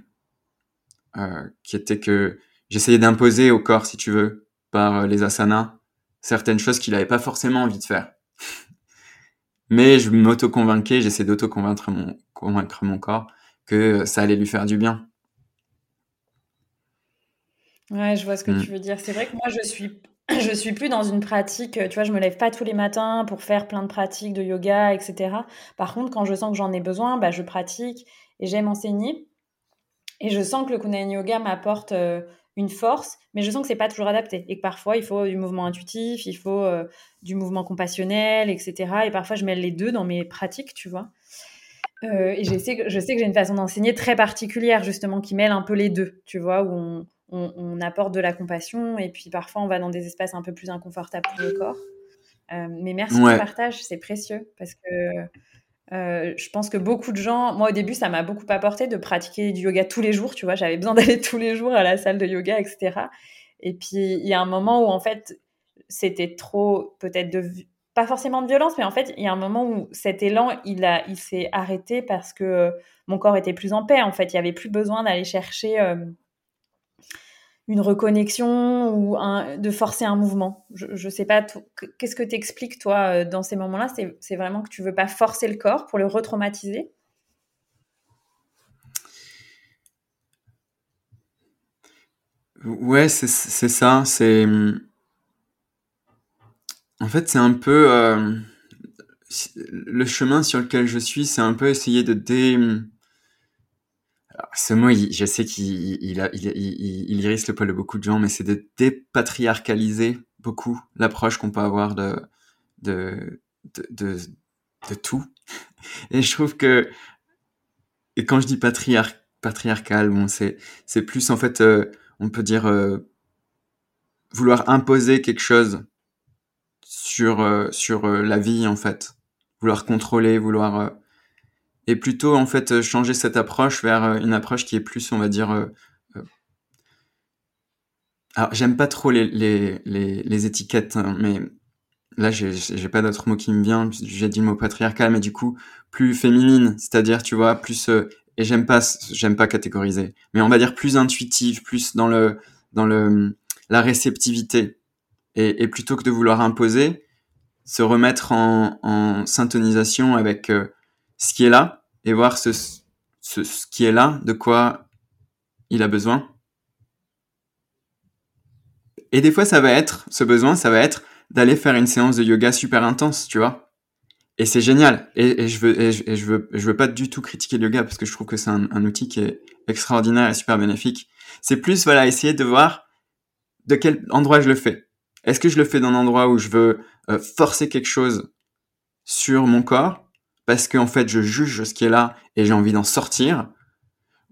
euh, qui était que j'essayais d'imposer au corps, si tu veux, par les asanas, certaines choses qu'il n'avait pas forcément envie de faire. (laughs) Mais je m'auto-convainquais, j'essaie d'auto-convaincre mon, convaincre mon corps que ça allait lui faire du bien. Ouais, je vois ce que mm. tu veux dire. C'est vrai que moi, je suis, (clears throat) je suis plus dans une pratique, tu vois, je me lève pas tous les matins pour faire plein de pratiques de yoga, etc. Par contre, quand je sens que j'en ai besoin, bah, je pratique et j'aime enseigner. Et je sens que le Kundalini Yoga m'apporte euh, une force, mais je sens que c'est pas toujours adapté et que parfois il faut du mouvement intuitif, il faut euh, du mouvement compassionnel, etc. Et parfois je mêle les deux dans mes pratiques, tu vois. Euh, et je sais que, je sais que j'ai une façon d'enseigner très particulière justement qui mêle un peu les deux, tu vois, où on, on, apporte de la compassion et puis parfois on va dans des espaces un peu plus inconfortables pour le corps. mais merci ouais. partage, c'est précieux parce que je pense que beaucoup de gens, moi au début, ça m'a beaucoup apporté de pratiquer du yoga tous les jours, tu vois, j'avais besoin (laughs) d'aller tous les jours à la salle de yoga, etc. Et puis il y a un moment où en fait, c'était trop peut-être de pas forcément de violence, mais en fait, il y a un moment où cet élan, il, a, il s'est arrêté parce que mon corps était plus en paix. En fait, il n'y avait plus besoin d'aller chercher euh, une reconnexion ou de forcer un mouvement. Je ne sais pas, qu'est-ce que tu expliques, toi, euh, dans ces moments-là? C'est, vraiment que tu veux pas forcer le corps pour le retraumatiser? Ouais, c'est, ça. En fait, c'est un peu euh, le chemin sur lequel je suis, c'est un peu essayer de dé. Ce mot, je sais qu'il il, il, il, le poil de beaucoup de gens, mais c'est de dépatriarcaliser beaucoup l'approche qu'on peut avoir de, de, de, de, tout. (laughs) Et je trouve que, et quand je dis patriar, patriarcal, bon, c'est, c'est plus en fait, euh, on peut dire, euh, vouloir imposer quelque chose sur euh, sur euh, la vie en fait, vouloir contrôler, vouloir euh, et plutôt en fait changer cette approche vers une approche qui est plus on va dire alors j'aime pas trop les, les, les, les étiquettes hein, mais là j'ai pas d'autre mot qui me vient j'ai dit le mot patriarcal mais du coup plus féminine c'est-à-dire tu vois plus et j'aime pas j'aime pas catégoriser mais on va dire plus intuitive plus dans le dans le la réceptivité. Et, plutôt que de vouloir imposer, se remettre en, en syntonisation avec euh, ce qui est là et voir ce, ce, ce, qui est là, de quoi il a besoin. Et des fois, ça va être, ce besoin, ça va être d'aller faire une séance de yoga super intense, tu vois. Et c'est génial. Et, je veux, et, je, veux, je veux pas du tout critiquer le yoga parce que je trouve que c'est un, un, outil qui est extraordinaire et super bénéfique. C'est plus, voilà, essayer de voir de quel endroit je le fais. Est-ce que je le fais dans un endroit où je veux euh, forcer quelque chose sur mon corps? Parce qu'en fait je juge ce qui est là et j'ai envie d'en sortir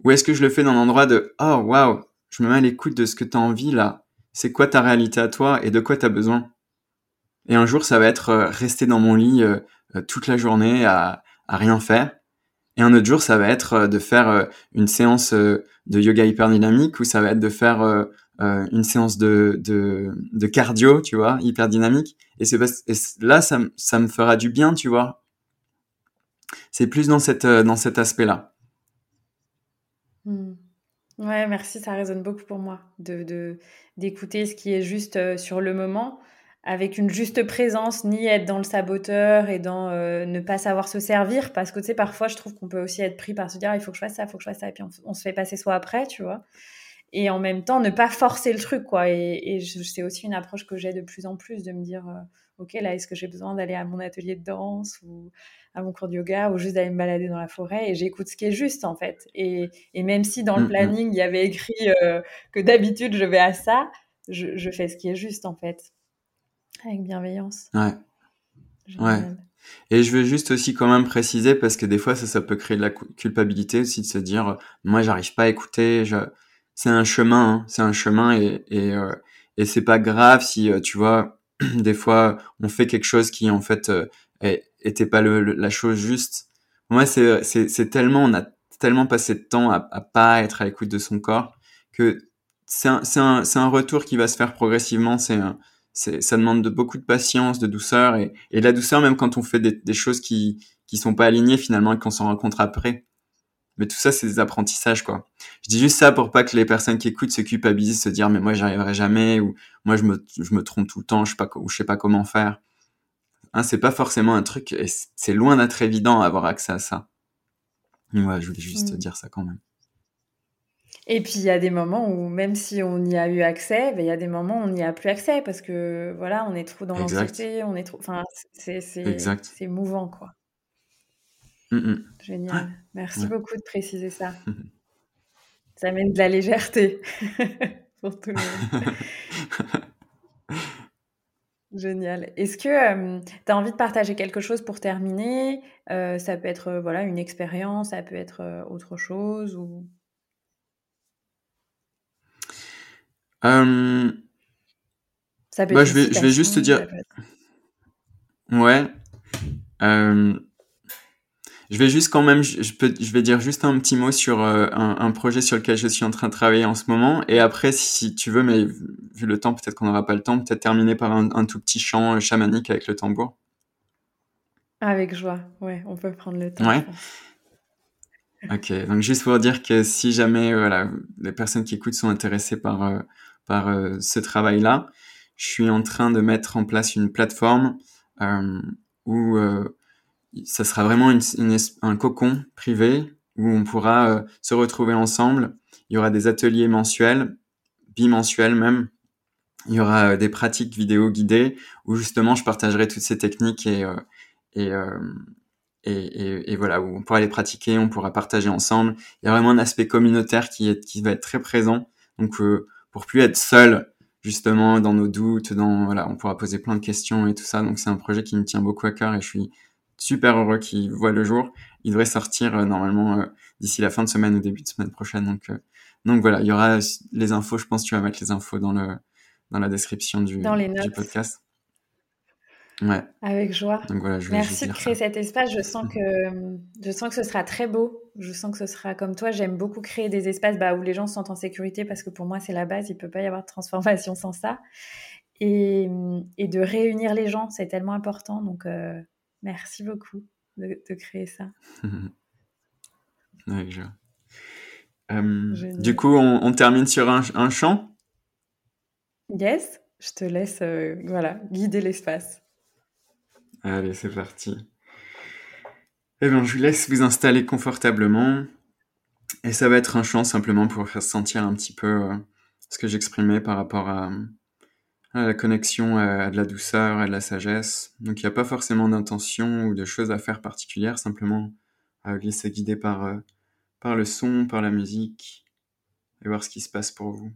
Ou est-ce que je le fais dans un de oh waouh, je me mets à l'écoute de ce que tu envie là C'est quoi ta réalité à toi et de quoi tu besoin? Et un jour ça va être euh, rester dans mon lit euh, toute la journée à, rien faire. Et un autre jour, ça va être de faire une séance de yoga hyper dynamique ou ça va être de faire euh, une séance de, cardio, tu vois, hyper dynamique. Et là, ça, ça me fera du bien, tu vois. C'est plus dans, euh, dans cet aspect-là. Hmm. Ouais, merci, ça résonne beaucoup pour moi de d'écouter ce qui est juste euh, sur le moment avec une juste présence, ni être dans le saboteur et dans ne pas savoir se servir, parce que tu sais, parfois, je trouve qu'on peut aussi être pris par se dire, ah, il faut que je fasse ça, il faut que je fasse ça, et puis on, se fait passer soi après, tu vois et en même temps ne pas forcer le truc quoi et, c'est aussi une approche que j'ai de plus en plus de me dire euh, ok là est-ce que j'ai besoin d'aller à mon atelier de danse ou à mon cours de yoga ou juste d'aller me balader dans la forêt et j'écoute ce qui est juste en fait. Et, et même si dans le mm, mm. planning il y avait écrit euh, que d'habitude je vais à ça je, je, fais ce qui est juste en fait. Avec bienveillance. Ouais. Ouais. et je veux juste aussi quand même préciser parce que des fois ça ça peut créer de la culpabilité aussi de se dire moi j'arrive pas à écouter je c'est un chemin, hein. c'est un chemin et et, euh, et c'est pas grave si euh, tu vois (clears throat) des fois on fait quelque chose qui en fait euh, était pas la chose juste. Moi c'est c'est tellement on a tellement passé de temps à, pas être à l'écoute de son corps que c'est un un un retour qui va se faire progressivement. C'est ça demande de beaucoup de patience, de douceur et et la douceur même quand on fait des, choses qui qui sont pas alignées finalement et qu'on s'en rencontre après. Mais tout ça, c'est des apprentissages, quoi. Je dis juste ça pour pas que les personnes qui écoutent se culpabilisent, se dire, mais moi, j'y arriverai jamais, ou moi, je me, je me trompe tout le temps, je sais pas, ou je sais pas comment faire. Hein, c'est pas forcément un truc, et c'est loin d'être évident d'avoir accès à ça. Ouais, je voulais juste mm. dire ça quand même. Et puis il y a des moments où même si on y a eu accès, ben, il y a des moments où on n'y a plus accès parce que voilà, on est trop dans l'anxiété, on est trop, enfin c'est c'est mouvant quoi. Génial. Merci beaucoup de préciser ça. (laughs) ça amène de la légèreté (laughs) pour tout le monde. (laughs) Génial. Est-ce que tu as envie de partager quelque chose pour terminer? Euh, Ça peut être voilà une expérience, ça peut être autre chose ou Euh, Ça peut bah, être je, vais, une je vais juste te dire. Ouais. Je vais juste quand même, je, peux, je vais dire juste un petit mot sur euh, un, un projet sur lequel je suis en train de travailler en ce moment. Et après, si tu veux, mais vu le temps, peut-être qu'on n'aura pas le temps, peut-être terminer par un, un tout petit chant euh, chamanique avec le tambour. Avec joie, ouais, on peut prendre le temps. Ouais. Ok, donc juste pour dire que si jamais euh, voilà, les personnes qui écoutent sont intéressées par, euh, par euh, ce travail-là, je suis en train de mettre en place une plateforme où ça sera vraiment un cocon privé où on pourra euh, se retrouver ensemble. Il y aura des ateliers mensuels, bimensuels même. Il y aura euh, des pratiques vidéo guidées où justement je partagerai toutes ces techniques et, euh, et, et, et, voilà, où on pourra les pratiquer, on pourra partager ensemble. Il y a vraiment un aspect communautaire qui, qui va être très présent. Donc, pour plus être seul, justement, dans nos doutes, dans, voilà, on pourra poser plein de questions et tout ça. Donc, c'est un projet qui me tient beaucoup à cœur et je suis super heureux qu'il voit le jour. Il devrait sortir euh, normalement euh, d'ici la fin de semaine ou début de semaine prochaine. Donc, euh, donc voilà, il y aura les infos. Je pense que tu vas mettre les infos dans le dans la description du, Dans les du notes. podcast. Ouais, Avec joie. donc voilà, je Merci de créer ça. cet espace. Je sens que je sens que ce sera très beau. Je sens que ce sera comme toi. J'aime beaucoup créer des espaces bah, où les gens se sentent en sécurité parce que pour moi c'est la base. Il peut pas y avoir de transformation sans ça. Et, et de réunir les gens, c'est tellement important. Donc euh, merci beaucoup de, de créer ça. (laughs) Euh, Génial. du coup, on, on termine sur un, un chant? Yes, je te laisse euh, voilà guider l'espace. Allez, c'est parti. Eh bien, je vous laisse vous installer confortablement. Et ça va être un chant simplement pour faire sentir un petit peu euh, ce que j'exprimais par rapport à, à la connexion à, de la douceur, à de la sagesse. Donc, il n'y a pas forcément d'intention ou de choses à faire particulières, simplement à laisser guider euh, par le son, par la musique, et voir ce qui se passe pour vous.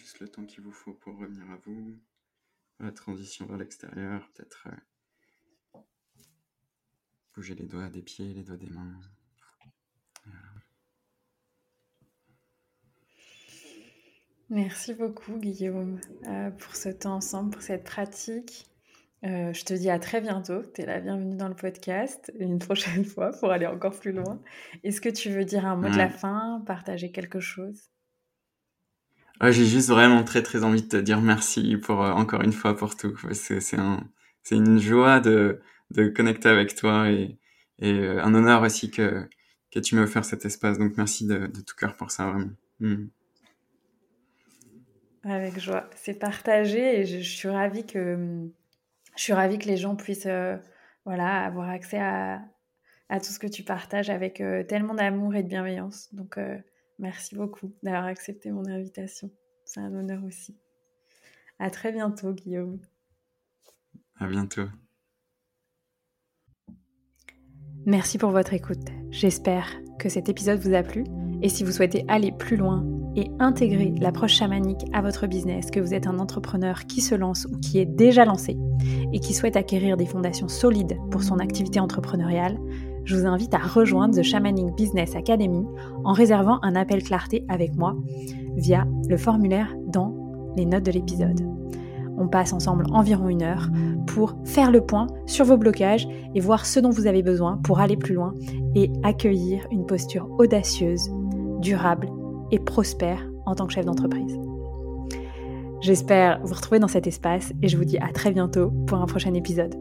Juste le temps qu'il vous faut pour revenir à vous. La transition vers l'extérieur, peut-être euh, bouger les doigts des pieds, les doigts des mains. Merci beaucoup Guillaume euh, pour ce temps ensemble, pour cette pratique. Euh, je te dis à très bientôt. Tu es la bienvenue dans le podcast une (laughs) prochaine fois pour aller encore plus loin. Est-ce que tu veux dire un mot de la fin, partager quelque chose? J'ai juste vraiment très très envie de te dire merci pour euh, encore une fois pour tout. C'est un, une joie de, de connecter avec toi et, euh, un honneur aussi que, que tu m'aies offert cet espace. Donc merci de, de tout cœur pour ça vraiment. Hmm. Avec joie. C'est partagé et je, suis ravie que je suis ravie que les gens puissent euh, voilà, avoir accès à, tout ce que tu partages avec tellement d'amour et de bienveillance. Donc, merci beaucoup d'avoir accepté mon invitation. C'est un honneur aussi. À très bientôt, Guillaume. À bientôt. Merci pour votre écoute. J'espère que cet épisode vous a plu. Et si vous souhaitez aller plus loin et intégrer l'approche chamanique à votre business, que vous êtes un entrepreneur qui se lance ou qui est déjà lancé et qui souhaite acquérir des fondations solides pour son activité entrepreneuriale, je vous invite à rejoindre The Shamanic Business Academy en réservant un appel clarté avec moi via le formulaire dans les notes de l'épisode. On passe ensemble environ une heure pour faire le point sur vos blocages et voir ce dont vous avez besoin pour aller plus loin et accueillir une posture audacieuse, durable et prospère en tant que chef d'entreprise. J'espère vous retrouver dans cet espace et je vous dis à très bientôt pour un prochain épisode.